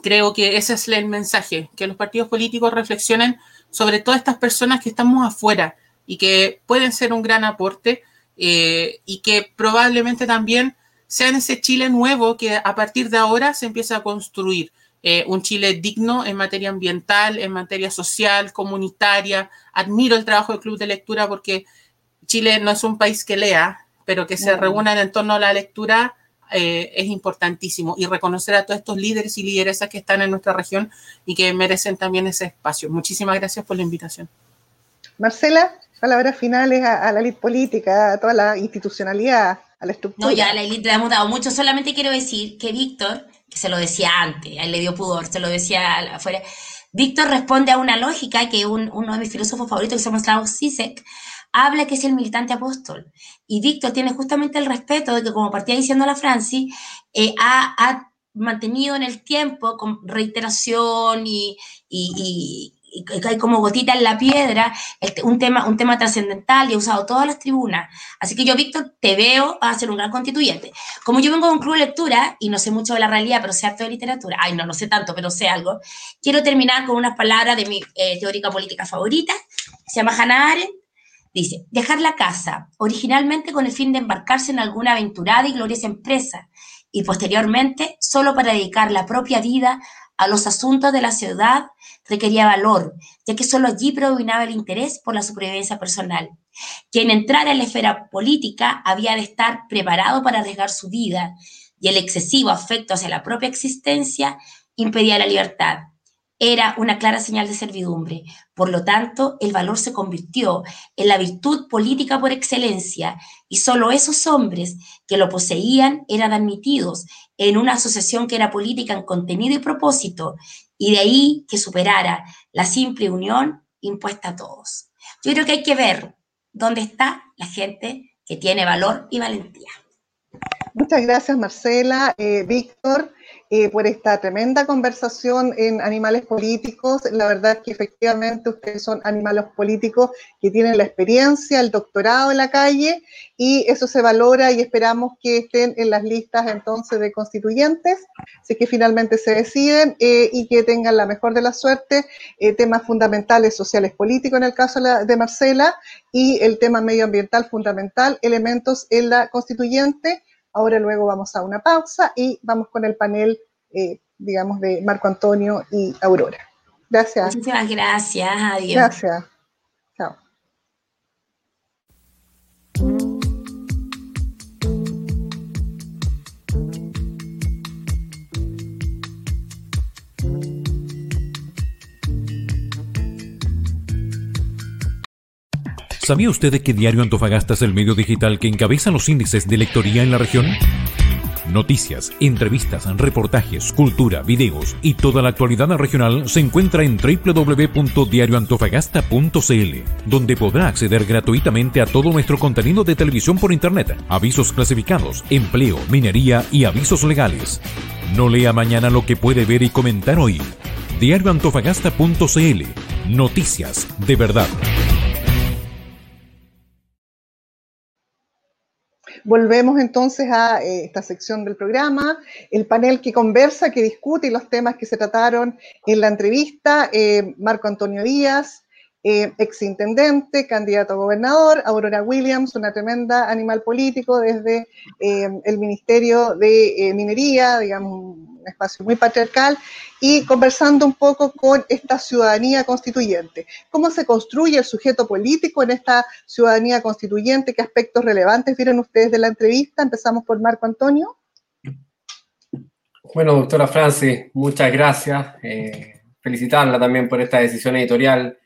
D: creo que ese es el mensaje, que los partidos políticos reflexionen sobre todas estas personas que estamos afuera y que pueden ser un gran aporte eh, y que probablemente también sea en ese Chile nuevo que a partir de ahora se empieza a construir. Eh, un Chile digno en materia ambiental, en materia social, comunitaria. Admiro el trabajo del Club de Lectura porque Chile no es un país que lea, pero que se reúnan en torno a la lectura eh, es importantísimo. Y reconocer a todos estos líderes y lideresas que están en nuestra región y que merecen también ese espacio. Muchísimas gracias por la invitación.
A: Marcela palabras finales a, la élite política, a toda la institucionalidad, a la estructura.
C: No, ya la élite le hemos dado mucho. Solamente quiero decir que Víctor, que se lo decía antes, a él le dio pudor, se lo decía afuera. Víctor responde a una lógica que uno de mis filósofos favoritos, que se llama Slavoj Zizek, habla que es el militante apóstol. Y Víctor tiene justamente el respeto de que, como partía diciendo la Francis, eh, ha, mantenido en el tiempo con reiteración y, hay como gotita en la piedra, este, un tema, un tema trascendental y he usado todas las tribunas. Así que yo, Víctor, te veo a ser un gran constituyente. Como yo vengo de un club de lectura y no sé mucho de la realidad, pero sé harto de literatura, ay, no, no sé tanto, pero sé algo, quiero terminar con unas palabras de mi eh, teórica política favorita, se llama Hannah Arendt, Dice, dejar la casa, originalmente con el fin de embarcarse en alguna aventurada y gloriosa empresa, y posteriormente solo para dedicar la propia vida a los asuntos de la ciudad, requería valor, ya que solo allí predominaba el interés por la supervivencia personal. Quien entrara en la esfera política había de estar preparado para arriesgar su vida, y el excesivo afecto hacia la propia existencia impedía la libertad era una clara señal de servidumbre. Por lo tanto, el valor se convirtió en la virtud política por excelencia y solo esos hombres que lo poseían eran admitidos en una asociación que era política en contenido y propósito y de ahí que superara la simple unión impuesta a todos. Yo creo que hay que ver dónde está la gente que tiene valor y valentía.
A: Muchas gracias, Marcela. Eh, Víctor, eh, por esta tremenda conversación en Animales Políticos. La verdad es que efectivamente ustedes son animales políticos que tienen la experiencia, el doctorado en la calle y eso se valora y esperamos que estén en las listas entonces de constituyentes, si que finalmente se deciden eh, y que tengan la mejor de la suerte, temas fundamentales sociales políticos en el caso de Marcela y el tema medioambiental fundamental, elementos en la constituyente Ahora luego vamos a una pausa y vamos con el panel, eh, digamos, de Marco Antonio y Aurora. Gracias.
C: Muchísimas gracias. Adiós.
A: Gracias.
E: ¿Sabía usted que Diario Antofagasta es el medio digital que encabeza los índices de lectoría en la región? Noticias, entrevistas, reportajes, cultura, videos y toda la actualidad regional se encuentra en www.diarioantofagasta.cl, donde podrá acceder gratuitamente a todo nuestro contenido de televisión por internet, avisos clasificados, empleo, minería y avisos legales. No lea mañana lo que puede ver y comentar hoy. Diarioantofagasta.cl. Noticias de verdad.
A: Volvemos entonces a eh, esta sección del programa, el panel que conversa, que discute los temas que se trataron en la entrevista. Eh, Marco Antonio Díaz, eh, exintendente, candidato a gobernador, Aurora Williams, una tremenda animal político desde el Ministerio de Minería, digamos, espacio muy patriarcal, y conversando un poco con esta ciudadanía constituyente. ¿Cómo se construye el sujeto político en esta ciudadanía constituyente? ¿Qué aspectos relevantes vieron ustedes de la entrevista? Empezamos por Marco Antonio.
F: Bueno, doctora Francis, muchas gracias. Eh, felicitarla también por esta decisión editorial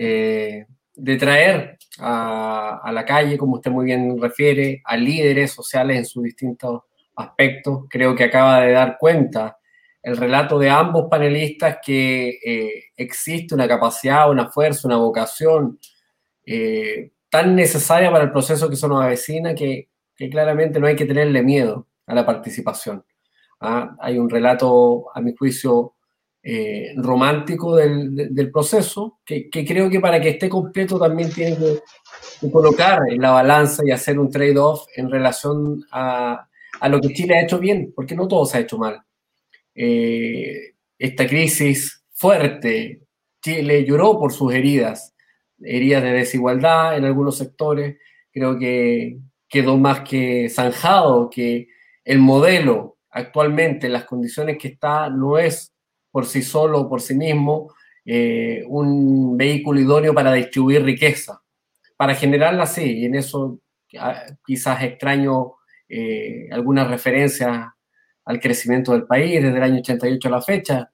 F: eh, de traer a, la calle, como usted muy bien refiere, a líderes sociales en sus distintos aspectos. Creo que acaba de dar cuenta el relato de ambos panelistas que eh, existe una capacidad, una fuerza, una vocación eh, tan necesaria para el proceso que se nos avecina que, que, claramente no hay que tenerle miedo a la participación. ¿ah? Hay un relato, a mi juicio, eh, romántico del, proceso, que, creo que para que esté completo también tiene que, colocar en la balanza y hacer un trade-off en relación a, a lo que Chile ha hecho bien, porque no todo se ha hecho mal. Eh, esta crisis fuerte, Chile lloró por sus heridas, heridas de desigualdad en algunos sectores, creo que quedó más que zanjado que el modelo actualmente, en las condiciones que está, no es por sí solo, por sí mismo, eh, un vehículo idóneo para distribuir riqueza. Para generarla sí, y en eso ah, quizás extraño eh, algunas referencias al crecimiento del país desde el año 88 a la fecha,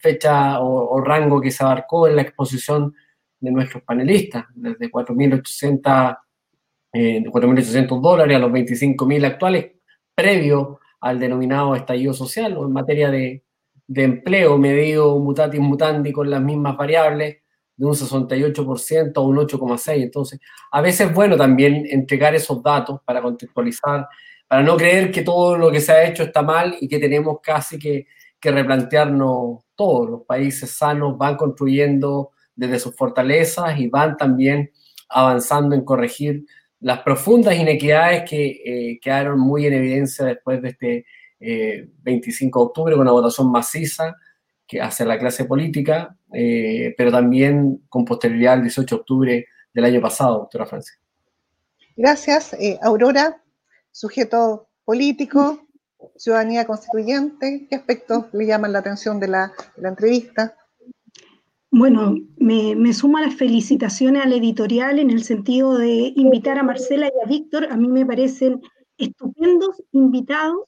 F: fecha o, rango que se abarcó en la exposición de nuestros panelistas, desde 4.800 eh, dólares a los 25.000 actuales, previo al denominado estallido social o en materia de, de empleo medido mutatis mutandi con las mismas variables de un 68% a un 8,6%. Entonces, a veces es bueno también entregar esos datos para contextualizar, para no creer que todo lo que se ha hecho está mal y que tenemos casi que, que replantearnos todos. Los países sanos van construyendo desde sus fortalezas y van también avanzando en corregir las profundas inequidades que eh, quedaron muy en evidencia después de este 25 eh, de octubre con una votación maciza que hacia la clase política, eh, pero también con posterioridad al 18 de octubre del año pasado, doctora Francia.
A: Gracias, eh, Aurora, sujeto político, ciudadanía constituyente, ¿qué aspectos le llaman la atención de la, entrevista?
G: Bueno, me, me sumo a las felicitaciones al editorial en el sentido de invitar a Marcela y a Víctor. A mí me parecen estupendos invitados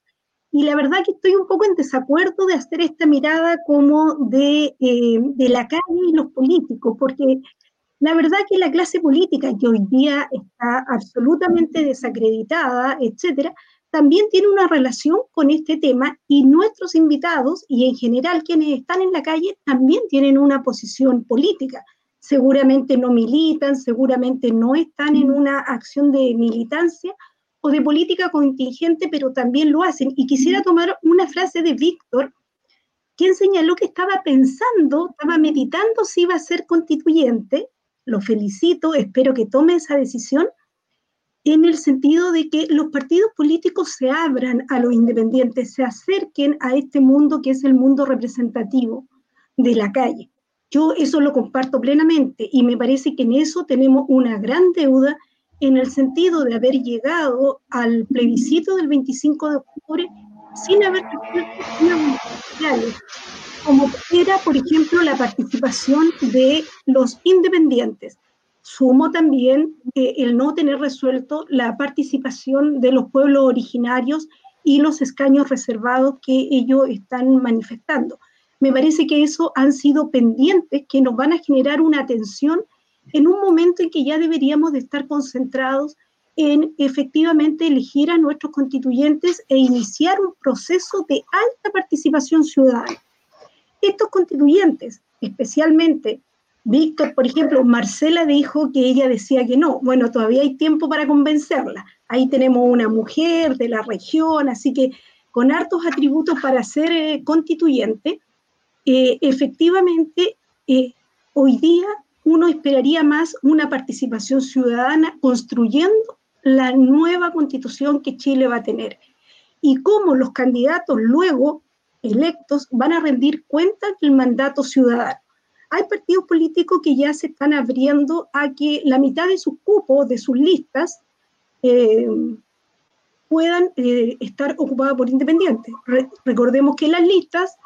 G: y la verdad que estoy un poco en desacuerdo de hacer esta mirada como de, eh, de la calle y los políticos, porque la verdad que la clase política, que hoy día está absolutamente desacreditada, etcétera, también tiene una relación con este tema y nuestros invitados y en general quienes están en la calle también tienen una posición política. Seguramente no militan, seguramente no están en una acción de militancia o de política contingente, pero también lo hacen. Y quisiera tomar una frase de Víctor, quien señaló que estaba pensando, estaba meditando si iba a ser constituyente. Lo felicito, espero que tome esa decisión en el sentido de que los partidos políticos se abran a los independientes, se acerquen a este mundo que es el mundo representativo de la calle. Yo eso lo comparto plenamente y me parece que en eso tenemos una gran deuda en el sentido de haber llegado al plebiscito del 25 de octubre sin haber sociales, como era, por ejemplo, la participación de los independientes. Sumo también eh, el no tener resuelto la participación de los pueblos originarios y los escaños reservados que ellos están manifestando. Me parece que eso han sido pendientes que nos van a generar una tensión en un momento en que ya deberíamos de estar concentrados en efectivamente elegir a nuestros constituyentes e iniciar un proceso de alta participación ciudadana. Estos constituyentes, especialmente Víctor, por ejemplo, Marcela dijo que ella decía que no. Bueno, todavía hay tiempo para convencerla. Ahí tenemos una mujer de la región, así que con hartos atributos para ser eh, constituyente, eh, efectivamente, eh, hoy día uno esperaría más una participación ciudadana construyendo la nueva constitución que Chile va a tener y cómo los candidatos luego electos van a rendir cuentas del mandato ciudadano. Hay partidos políticos que ya se están abriendo a que la mitad de sus cupos, de sus listas, eh, puedan eh, estar ocupadas por independientes. recordemos que las listas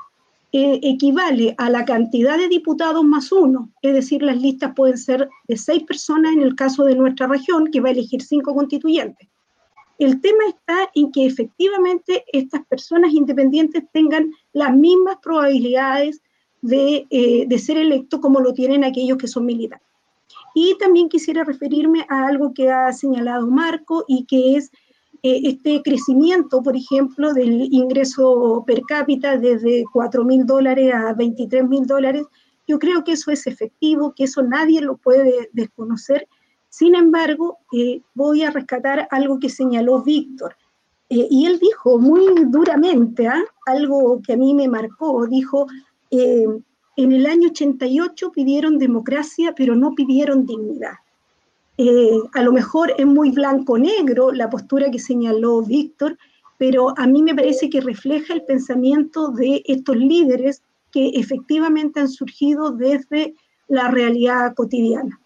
G: eh, equivale a la cantidad de diputados más uno, es decir, las listas pueden ser de seis personas en el caso de nuestra región, que va a elegir cinco constituyentes. El tema está en que efectivamente estas personas independientes tengan las mismas probabilidades de, eh, de ser electos como lo tienen aquellos que son militares. Y también quisiera referirme a algo que ha señalado Marco y que es este crecimiento, por ejemplo, del ingreso per cápita desde 4 mil dólares a 23 mil dólares, yo creo que eso es efectivo, que eso nadie lo puede desconocer. Sin embargo, eh, voy a rescatar algo que señaló Víctor. Eh, y él dijo muy duramente, ¿ah? algo que a mí me marcó, dijo, en el año 88 pidieron democracia, pero no pidieron dignidad. Eh, a lo mejor es muy blanco-negro la postura que señaló Víctor, pero a mí me parece que refleja el pensamiento de estos líderes que efectivamente han surgido desde la realidad cotidiana.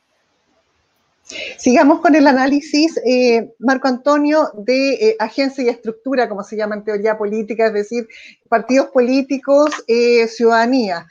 A: Sigamos con el análisis, eh, Marco Antonio, de eh, agencia y estructura, como se llama en teoría política, es decir, partidos políticos, eh, ciudadanía.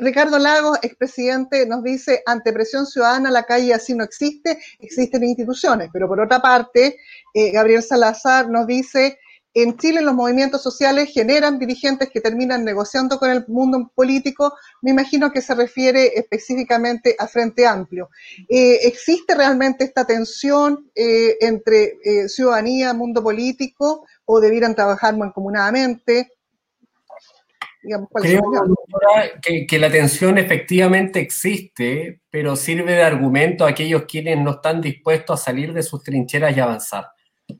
A: Ricardo Lagos, expresidente, nos dice, ante presión ciudadana la calle así no existe, existen instituciones. Pero por otra parte, Gabriel Salazar nos dice, en Chile los movimientos sociales generan dirigentes que terminan negociando con el mundo político, me imagino que se refiere específicamente a Frente Amplio. Eh, ¿Existe realmente esta tensión eh, entre eh, ciudadanía, mundo político, o debieran trabajar mancomunadamente?
F: Creo que, que, la tensión efectivamente existe, pero sirve de argumento a aquellos quienes no están dispuestos a salir de sus trincheras y avanzar.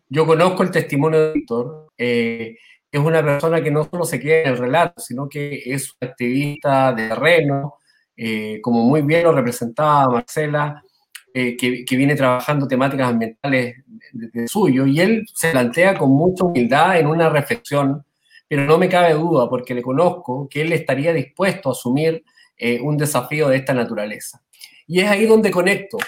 F: Yo conozco el testimonio de Víctor, eh, es una persona que no solo se queda en el relato, sino que es un activista de terreno, eh, como muy bien lo representaba Marcela, eh, que, viene trabajando temáticas ambientales de, suyo, y él se plantea con mucha humildad en una reflexión, pero no me cabe duda, porque le conozco, que él estaría dispuesto a asumir un desafío de esta naturaleza. Y es ahí donde conecto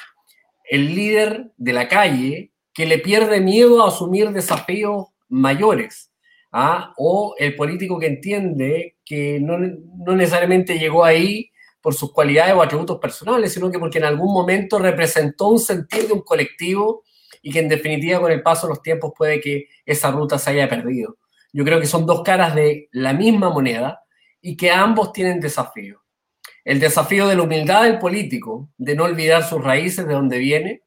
F: el líder de la calle que le pierde miedo a asumir desafíos mayores, ¿ah? o el político que entiende que no, no necesariamente llegó ahí por sus cualidades o atributos personales, sino que porque en algún momento representó un sentido de un colectivo y que en definitiva con el paso de los tiempos puede que esa ruta se haya perdido. Yo creo que son dos caras de la misma moneda y que ambos tienen desafíos. El desafío de la humildad del político, de no olvidar sus raíces, de dónde viene.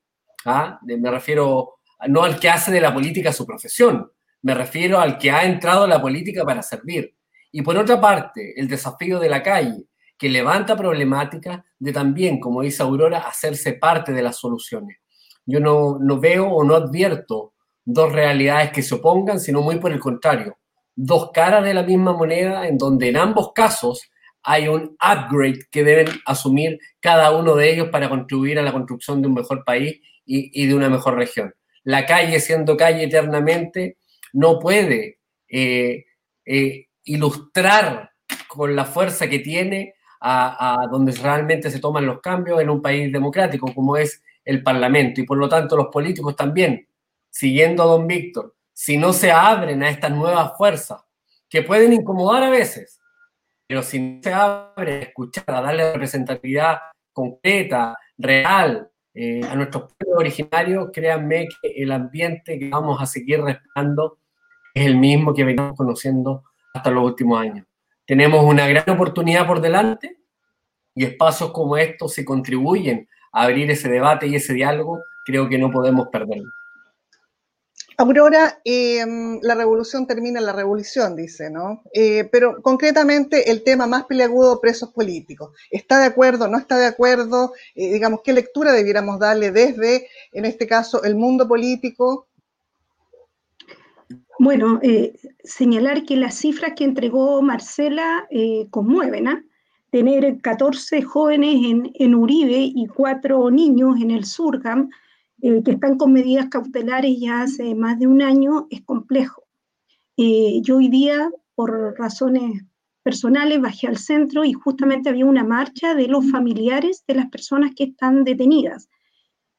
F: ¿ah? me refiero no al que hace de la política su profesión, me refiero al que ha entrado a la política para servir. Y por otra parte, el desafío de la calle, que levanta problemáticas de también, como dice Aurora, hacerse parte de las soluciones. Yo no, no veo o no advierto dos realidades que se opongan, sino muy por el contrario, dos caras de la misma moneda en donde en ambos casos hay un upgrade que deben asumir cada uno de ellos para contribuir a la construcción de un mejor país y, de una mejor región. La calle, siendo calle eternamente, no puede eh, eh, ilustrar con la fuerza que tiene a, donde realmente se toman los cambios en un país democrático como es el Parlamento. Y por lo tanto los políticos también, siguiendo a don Víctor, si no se abren a estas nuevas fuerzas, que pueden incomodar a veces, pero si no se abren a escuchar, a darle representatividad concreta, real, eh, a nuestros pueblos originarios, créanme que el ambiente que vamos a seguir respetando es el mismo que venimos conociendo hasta los últimos años. Tenemos una gran oportunidad por delante y espacios como estos, si contribuyen a abrir ese debate y ese diálogo, creo que no podemos perderlo.
A: Aurora, em, la revolución termina en la revolución, dice, ¿no? Eh, pero concretamente el tema más peleagudo, presos políticos. ¿Está de acuerdo? ¿No está de acuerdo? Eh, digamos, ¿qué lectura debiéramos darle desde, en este caso, el mundo político
G: bueno, eh, señalar que las cifras que entregó Marcela conmueven, ¿ah? Tener 14 jóvenes en, Uribe y cuatro niños en el Surgam eh, que están con medidas cautelares ya hace más de un año es complejo. yo hoy día, por razones personales, bajé al centro y justamente había una marcha de los familiares de las personas que están detenidas.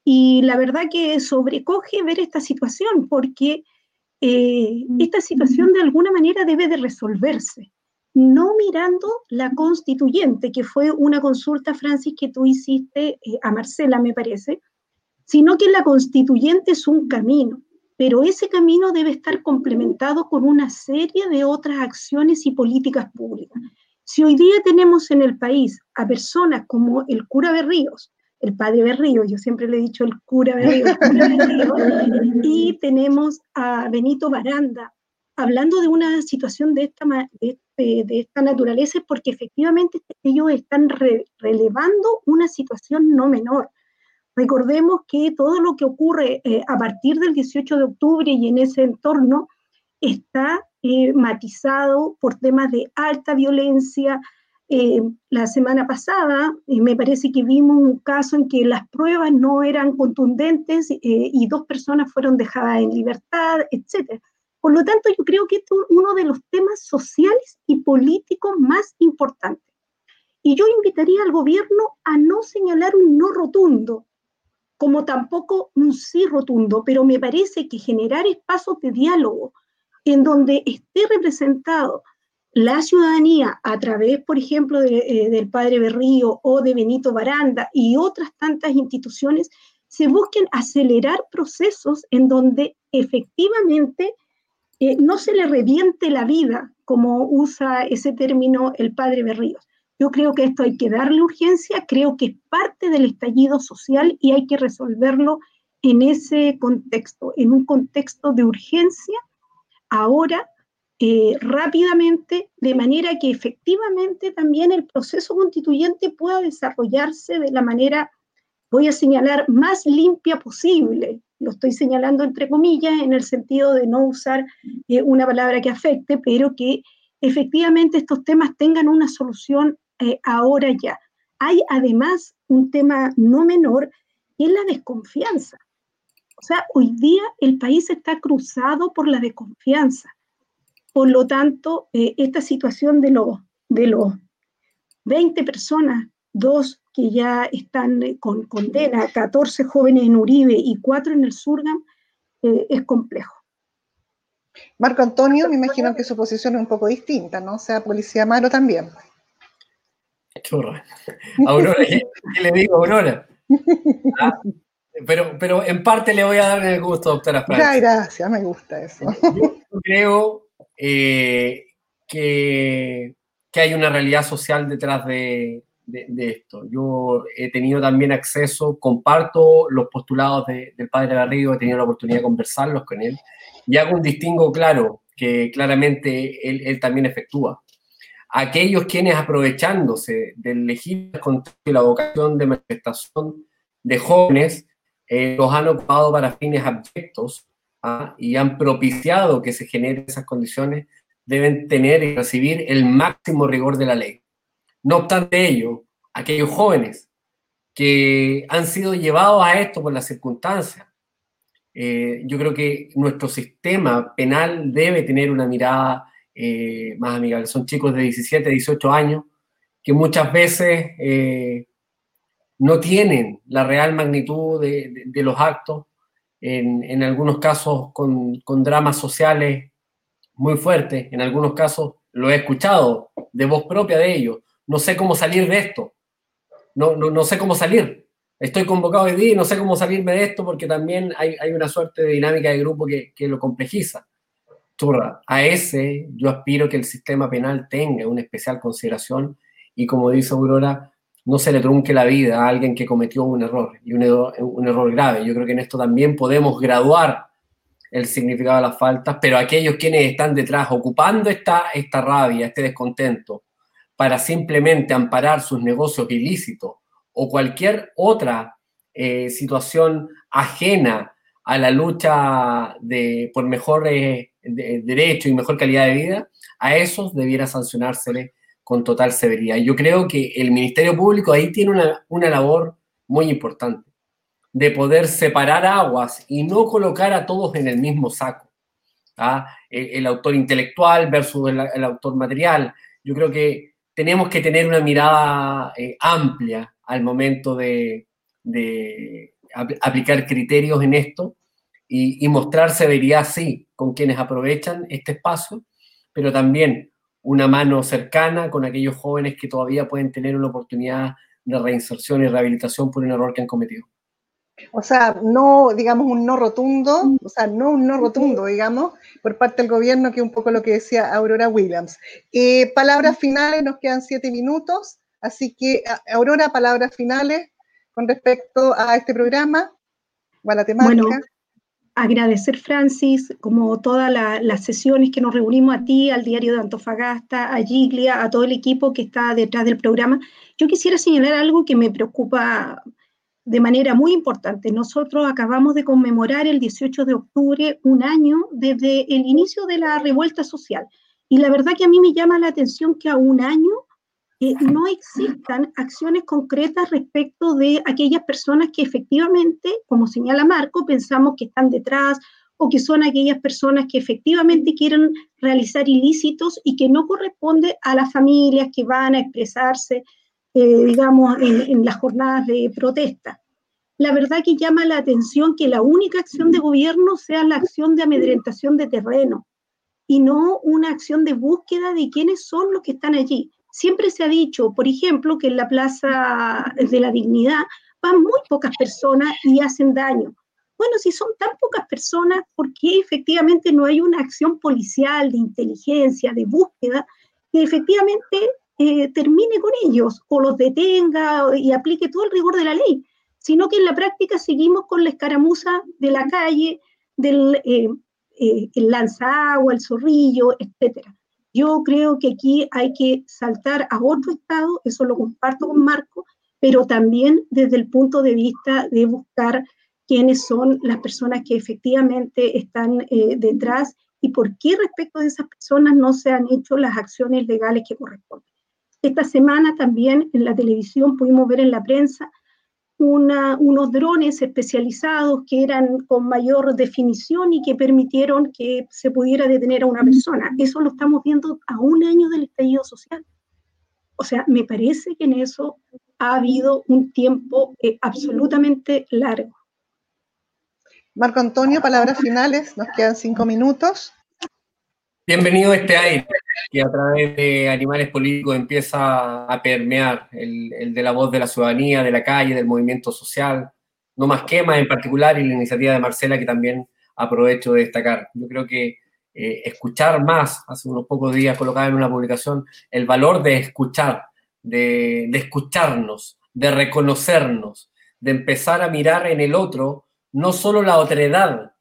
G: Y la verdad que sobrecoge ver esta situación porque eh, esta situación de alguna manera debe de resolverse, no mirando la constituyente, que fue una consulta, Francis, que tú hiciste eh, a Marcela, me parece, sino que la constituyente es un camino, pero ese camino debe estar complementado con una serie de otras acciones y políticas públicas. Si hoy día tenemos en el país a personas como el cura Berríos, el padre Berrío, yo siempre le he dicho el cura Berrío, y tenemos a Benito Baranda, hablando de una situación de esta, de, esta naturaleza, porque efectivamente ellos están relevando una situación no menor. Recordemos que todo lo que ocurre eh, a partir del 18 de octubre y en ese entorno está eh, matizado por temas de alta violencia, eh, la semana pasada me parece que vimos un caso en que las pruebas no eran contundentes y dos personas fueron dejadas en libertad, etc. Por lo tanto, yo creo que esto es uno de los temas sociales y políticos más importantes. Y yo invitaría al gobierno a no señalar un no rotundo, como tampoco un sí rotundo, pero me parece que generar espacios de diálogo en donde esté representado la ciudadanía a través, por ejemplo, eh, del padre Berrío o de Benito Baranda y otras tantas instituciones, se busquen acelerar procesos en donde efectivamente eh, no se le reviente la vida, como usa ese término el padre Berríos. Yo creo que esto hay que darle urgencia, creo que es parte del estallido social y hay que resolverlo en ese contexto, en un contexto de urgencia, ahora eh, rápidamente, de manera que efectivamente también el proceso constituyente pueda desarrollarse de la manera, voy a señalar, más limpia posible. Lo estoy señalando entre comillas en el sentido de no usar eh, una palabra que afecte, pero que efectivamente estos temas tengan una solución eh, ahora ya. Hay además un tema no menor, que es la desconfianza. O sea, hoy día el país está cruzado por la desconfianza. Por lo tanto, eh, esta situación de los, de los 20 personas dos que ya están con condena, 14 jóvenes en Uribe y cuatro en el Surgam, es complejo.
A: Marco Antonio, me imagino que su posición es un poco distinta, ¿no? O sea, policía Amaro también.
F: Churra. Aurora, ¿qué, le digo, Aurora? Ah, pero, pero en parte le voy a dar el gusto, doctora
A: Francia. gracias, me gusta eso.
F: Yo creo eh, que, que, hay una realidad social detrás de, de, esto. Yo he tenido también acceso, comparto los postulados del padre Garrido, he tenido la oportunidad de conversarlos con él y hago un distingo claro que claramente él, él también efectúa. Aquellos quienes aprovechándose del legítimo y la vocación de manifestación de jóvenes eh, los han ocupado para fines abyectos ¿ah? y han propiciado que se generen esas condiciones, deben tener y recibir el máximo rigor de la ley. No obstante ello, aquellos jóvenes que han sido llevados a esto por las circunstancias, eh, yo creo que nuestro sistema penal debe tener una mirada eh, más amigable. Son chicos de 17, 18 años que muchas veces no tienen la real magnitud de, los actos, en, algunos casos con, dramas sociales muy fuertes, en algunos casos lo he escuchado de voz propia de ellos, no sé cómo salir de esto, no, no, sé cómo salir, estoy convocado hoy día y no sé cómo salirme de esto porque también hay, una suerte de dinámica de grupo que, que lo complejiza. Turra, a ese yo aspiro que el sistema penal tenga una especial consideración y como dice Aurora, no se le trunque la vida a alguien que cometió un error y un, error, grave. Yo creo que en esto también podemos graduar el significado de las faltas, pero aquellos quienes están detrás ocupando esta, esta rabia, este descontento, para simplemente amparar sus negocios ilícitos o cualquier otra eh, situación ajena a la lucha de, por mejor derecho y mejor calidad de vida, a esos debiera sancionársele con total severidad. Yo creo que el Ministerio Público ahí tiene una, labor muy importante, de poder separar aguas y no colocar a todos en el mismo saco. ¿ah? El, autor intelectual versus el, autor material. Yo creo que tenemos que tener una mirada eh, amplia al momento de, aplicar criterios en esto y, y mostrar severidad, sí, con quienes aprovechan este espacio, pero también una mano cercana con aquellos jóvenes que todavía pueden tener una oportunidad de reinserción y rehabilitación por un error que han cometido.
A: O sea, no, digamos, un no rotundo, o sea, no un no rotundo, digamos, por parte del gobierno, que es un poco lo que decía Aurora Williams. Eh, palabras finales, nos quedan siete minutos, así que, Aurora, palabras finales con respecto a este programa o a la temática
G: agradecer, Francis, como todas las sesiones que nos reunimos a ti, al diario de Antofagasta, a Giglia, a todo el equipo que está detrás del programa. Yo quisiera señalar algo que me preocupa de manera muy importante. Nosotros acabamos de conmemorar el 18 de octubre un año desde el inicio de la revuelta social. Y la verdad que a mí me llama la atención que a un año no existan acciones concretas respecto de aquellas personas que efectivamente, como señala Marco, pensamos que están detrás o que son aquellas personas que efectivamente quieren realizar ilícitos y que no corresponde a las familias que van a expresarse, eh, digamos, en, en las jornadas de protesta. La verdad que llama la atención que la única acción de gobierno sea la acción de amedrentación de terreno y no una acción de búsqueda de quiénes son los que están allí. Siempre se ha dicho, por ejemplo, que en la Plaza de la Dignidad van muy pocas personas y hacen daño. Bueno, si son tan pocas personas, ¿por qué efectivamente no hay una acción policial, de inteligencia, de búsqueda, que efectivamente eh, termine con ellos o los detenga y aplique todo el rigor de la ley? Sino que en la práctica seguimos con la escaramuza de la calle, del eh, eh, el el zorrillo, etcétera. Yo creo que aquí hay que saltar a otro estado, eso lo comparto con Marco, pero también desde el punto de vista de buscar quiénes son las personas que efectivamente están eh, detrás y por qué respecto de esas personas no se han hecho las acciones legales que corresponden. Esta semana también en la televisión pudimos ver en la prensa unos drones especializados que eran con mayor definición y que permitieron que se pudiera detener a una persona. Eso lo estamos viendo a un año del estallido social. O sea, me parece que en eso ha habido un tiempo eh, absolutamente largo.
A: Marco Antonio, palabras finales, nos quedan cinco minutos.
F: Bienvenido a este aire que a través de animales políticos empieza a permear el, de la voz de la ciudadanía, de la calle, del movimiento social, no más quema en particular y la iniciativa de Marcela que también aprovecho de destacar. Yo creo que eh, escuchar más, hace unos pocos días colocaba en una publicación, el valor de escuchar, de, de escucharnos, de reconocernos, de empezar a mirar en el otro no solo la otredad,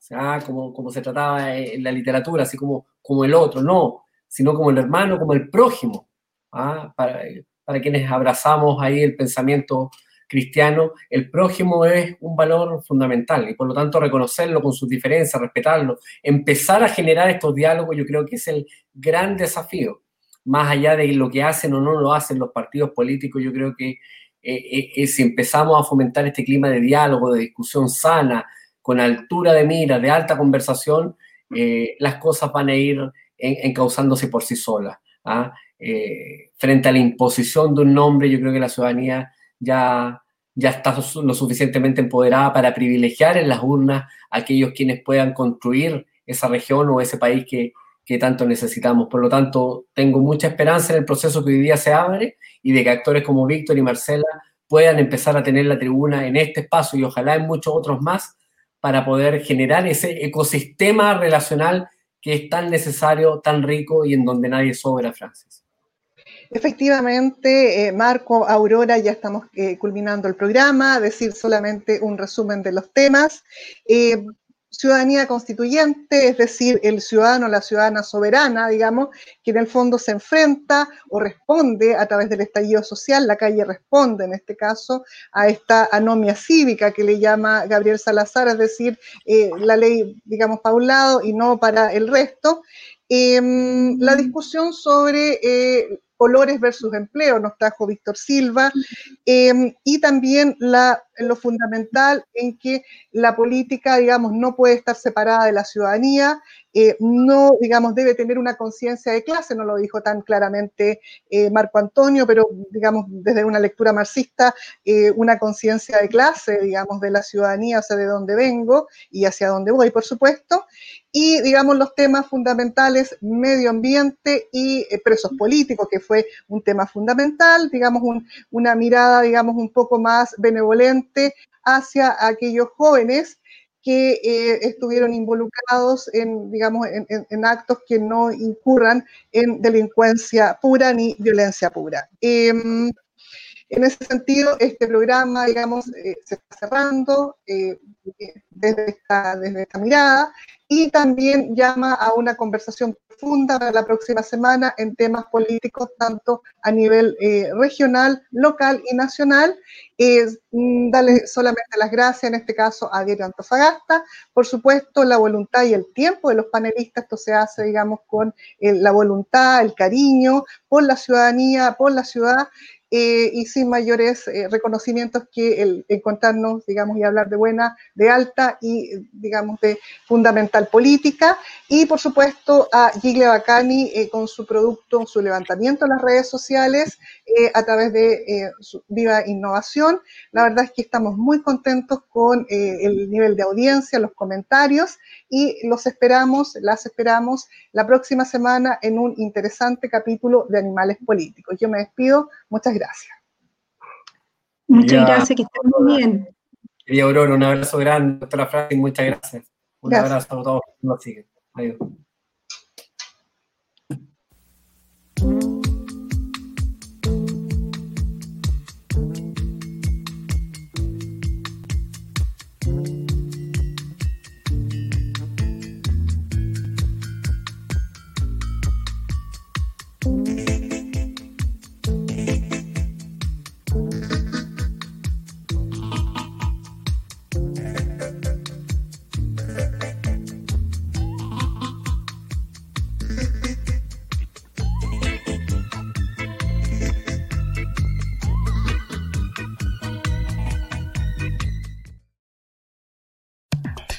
F: como, como se trataba en la literatura, así como, como el otro, no, sino como el hermano, como el prójimo, ¿ah? para, para quienes abrazamos ahí el pensamiento cristiano, el prójimo es un valor fundamental y por lo tanto reconocerlo con sus diferencias, respetarlo, empezar a generar estos diálogos, yo creo que es el gran desafío. Más allá de lo que hacen o no lo hacen los partidos políticos, yo creo que eh, eh, si empezamos a fomentar este clima de diálogo, de discusión sana, con altura de mira, de alta conversación, eh, las cosas van a ir encauzándose por sí solas. ¿ah? frente a la imposición de un nombre, yo creo que la ciudadanía ya, ya está lo suficientemente empoderada para privilegiar en las urnas a aquellos quienes puedan construir esa región o ese país que, que tanto necesitamos. Por lo tanto, tengo mucha esperanza en el proceso que hoy día se abre y de que actores como Víctor y Marcela puedan empezar a tener la tribuna en este espacio y ojalá en muchos otros más para poder generar ese ecosistema relacional que es tan necesario, tan rico y en donde nadie sobra, Francis.
A: Efectivamente, eh, Marco, Aurora, ya estamos eh, culminando el programa, decir solamente un resumen de los temas. Eh, ciudadanía constituyente, es decir, el ciudadano, la ciudadana soberana, digamos, que en el fondo se enfrenta o responde a través del estallido social, la calle responde en este caso a esta anomia cívica que le llama Gabriel Salazar, es decir, la ley, digamos, para un lado y no para el resto. Em, la discusión sobre colores versus empleo, nos trajo Víctor Silva, em, y también la, lo fundamental en que la política, digamos, no puede estar separada de la ciudadanía, eh, no, digamos, debe tener una conciencia de clase, no lo dijo tan claramente eh, Marco Antonio, pero, digamos, desde una lectura marxista, eh, una conciencia de clase, digamos, de la ciudadanía, o sea, de dónde vengo y hacia dónde voy, por supuesto, y, digamos, los temas fundamentales, medio ambiente y presos políticos, que fue un tema fundamental, digamos, una mirada, digamos, un poco más benevolente hacia aquellos jóvenes que eh, estuvieron involucrados en, digamos, en, actos que no incurran en delincuencia pura ni violencia pura. Em, en ese sentido, este programa, digamos, eh, se está cerrando eh, desde, esta, mirada y también llama a una conversación profunda para la próxima semana en temas políticos, tanto a nivel eh, regional, local y nacional. Mm, darle solamente las gracias, en este caso, a Diario Antofagasta. Por supuesto, la voluntad y el tiempo de los panelistas, esto se hace, digamos, con eh, la voluntad, el cariño por la ciudadanía, por la ciudad eh, y sin mayores eh, reconocimientos que el encontrarnos, digamos, y hablar de buena, de alta y, digamos, de fundamental política. Y, por supuesto, a Giglia Bacani eh, con su producto, su levantamiento en las redes sociales a través de su Viva Innovación. La verdad es que estamos muy contentos con el nivel de audiencia, los comentarios y los esperamos, las esperamos la próxima semana en un interesante capítulo de Animales Políticos. Yo me despido. Muchas gracias.
G: Muchas gracias, que estén muy bien.
F: Querida Aurora, un abrazo grande, doctora Francis, muchas gracias. Un abrazo a todos los que nos siguen. Adiós.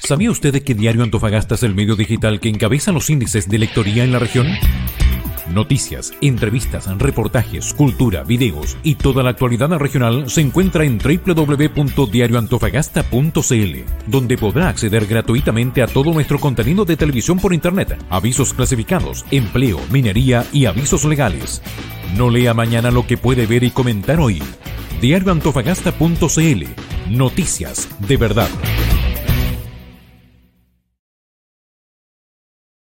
E: ¿Sabía usted que Diario Antofagasta es el medio digital que encabeza los índices de lectoría en la región? Noticias, entrevistas, reportajes, cultura, videos y toda la actualidad regional se encuentra en www.diarioantofagasta.cl, donde podrá acceder gratuitamente a todo nuestro contenido de televisión por internet, avisos clasificados, empleo, minería y avisos legales. No lea mañana lo que puede ver y comentar hoy. Diarioantofagasta.cl. Noticias de verdad.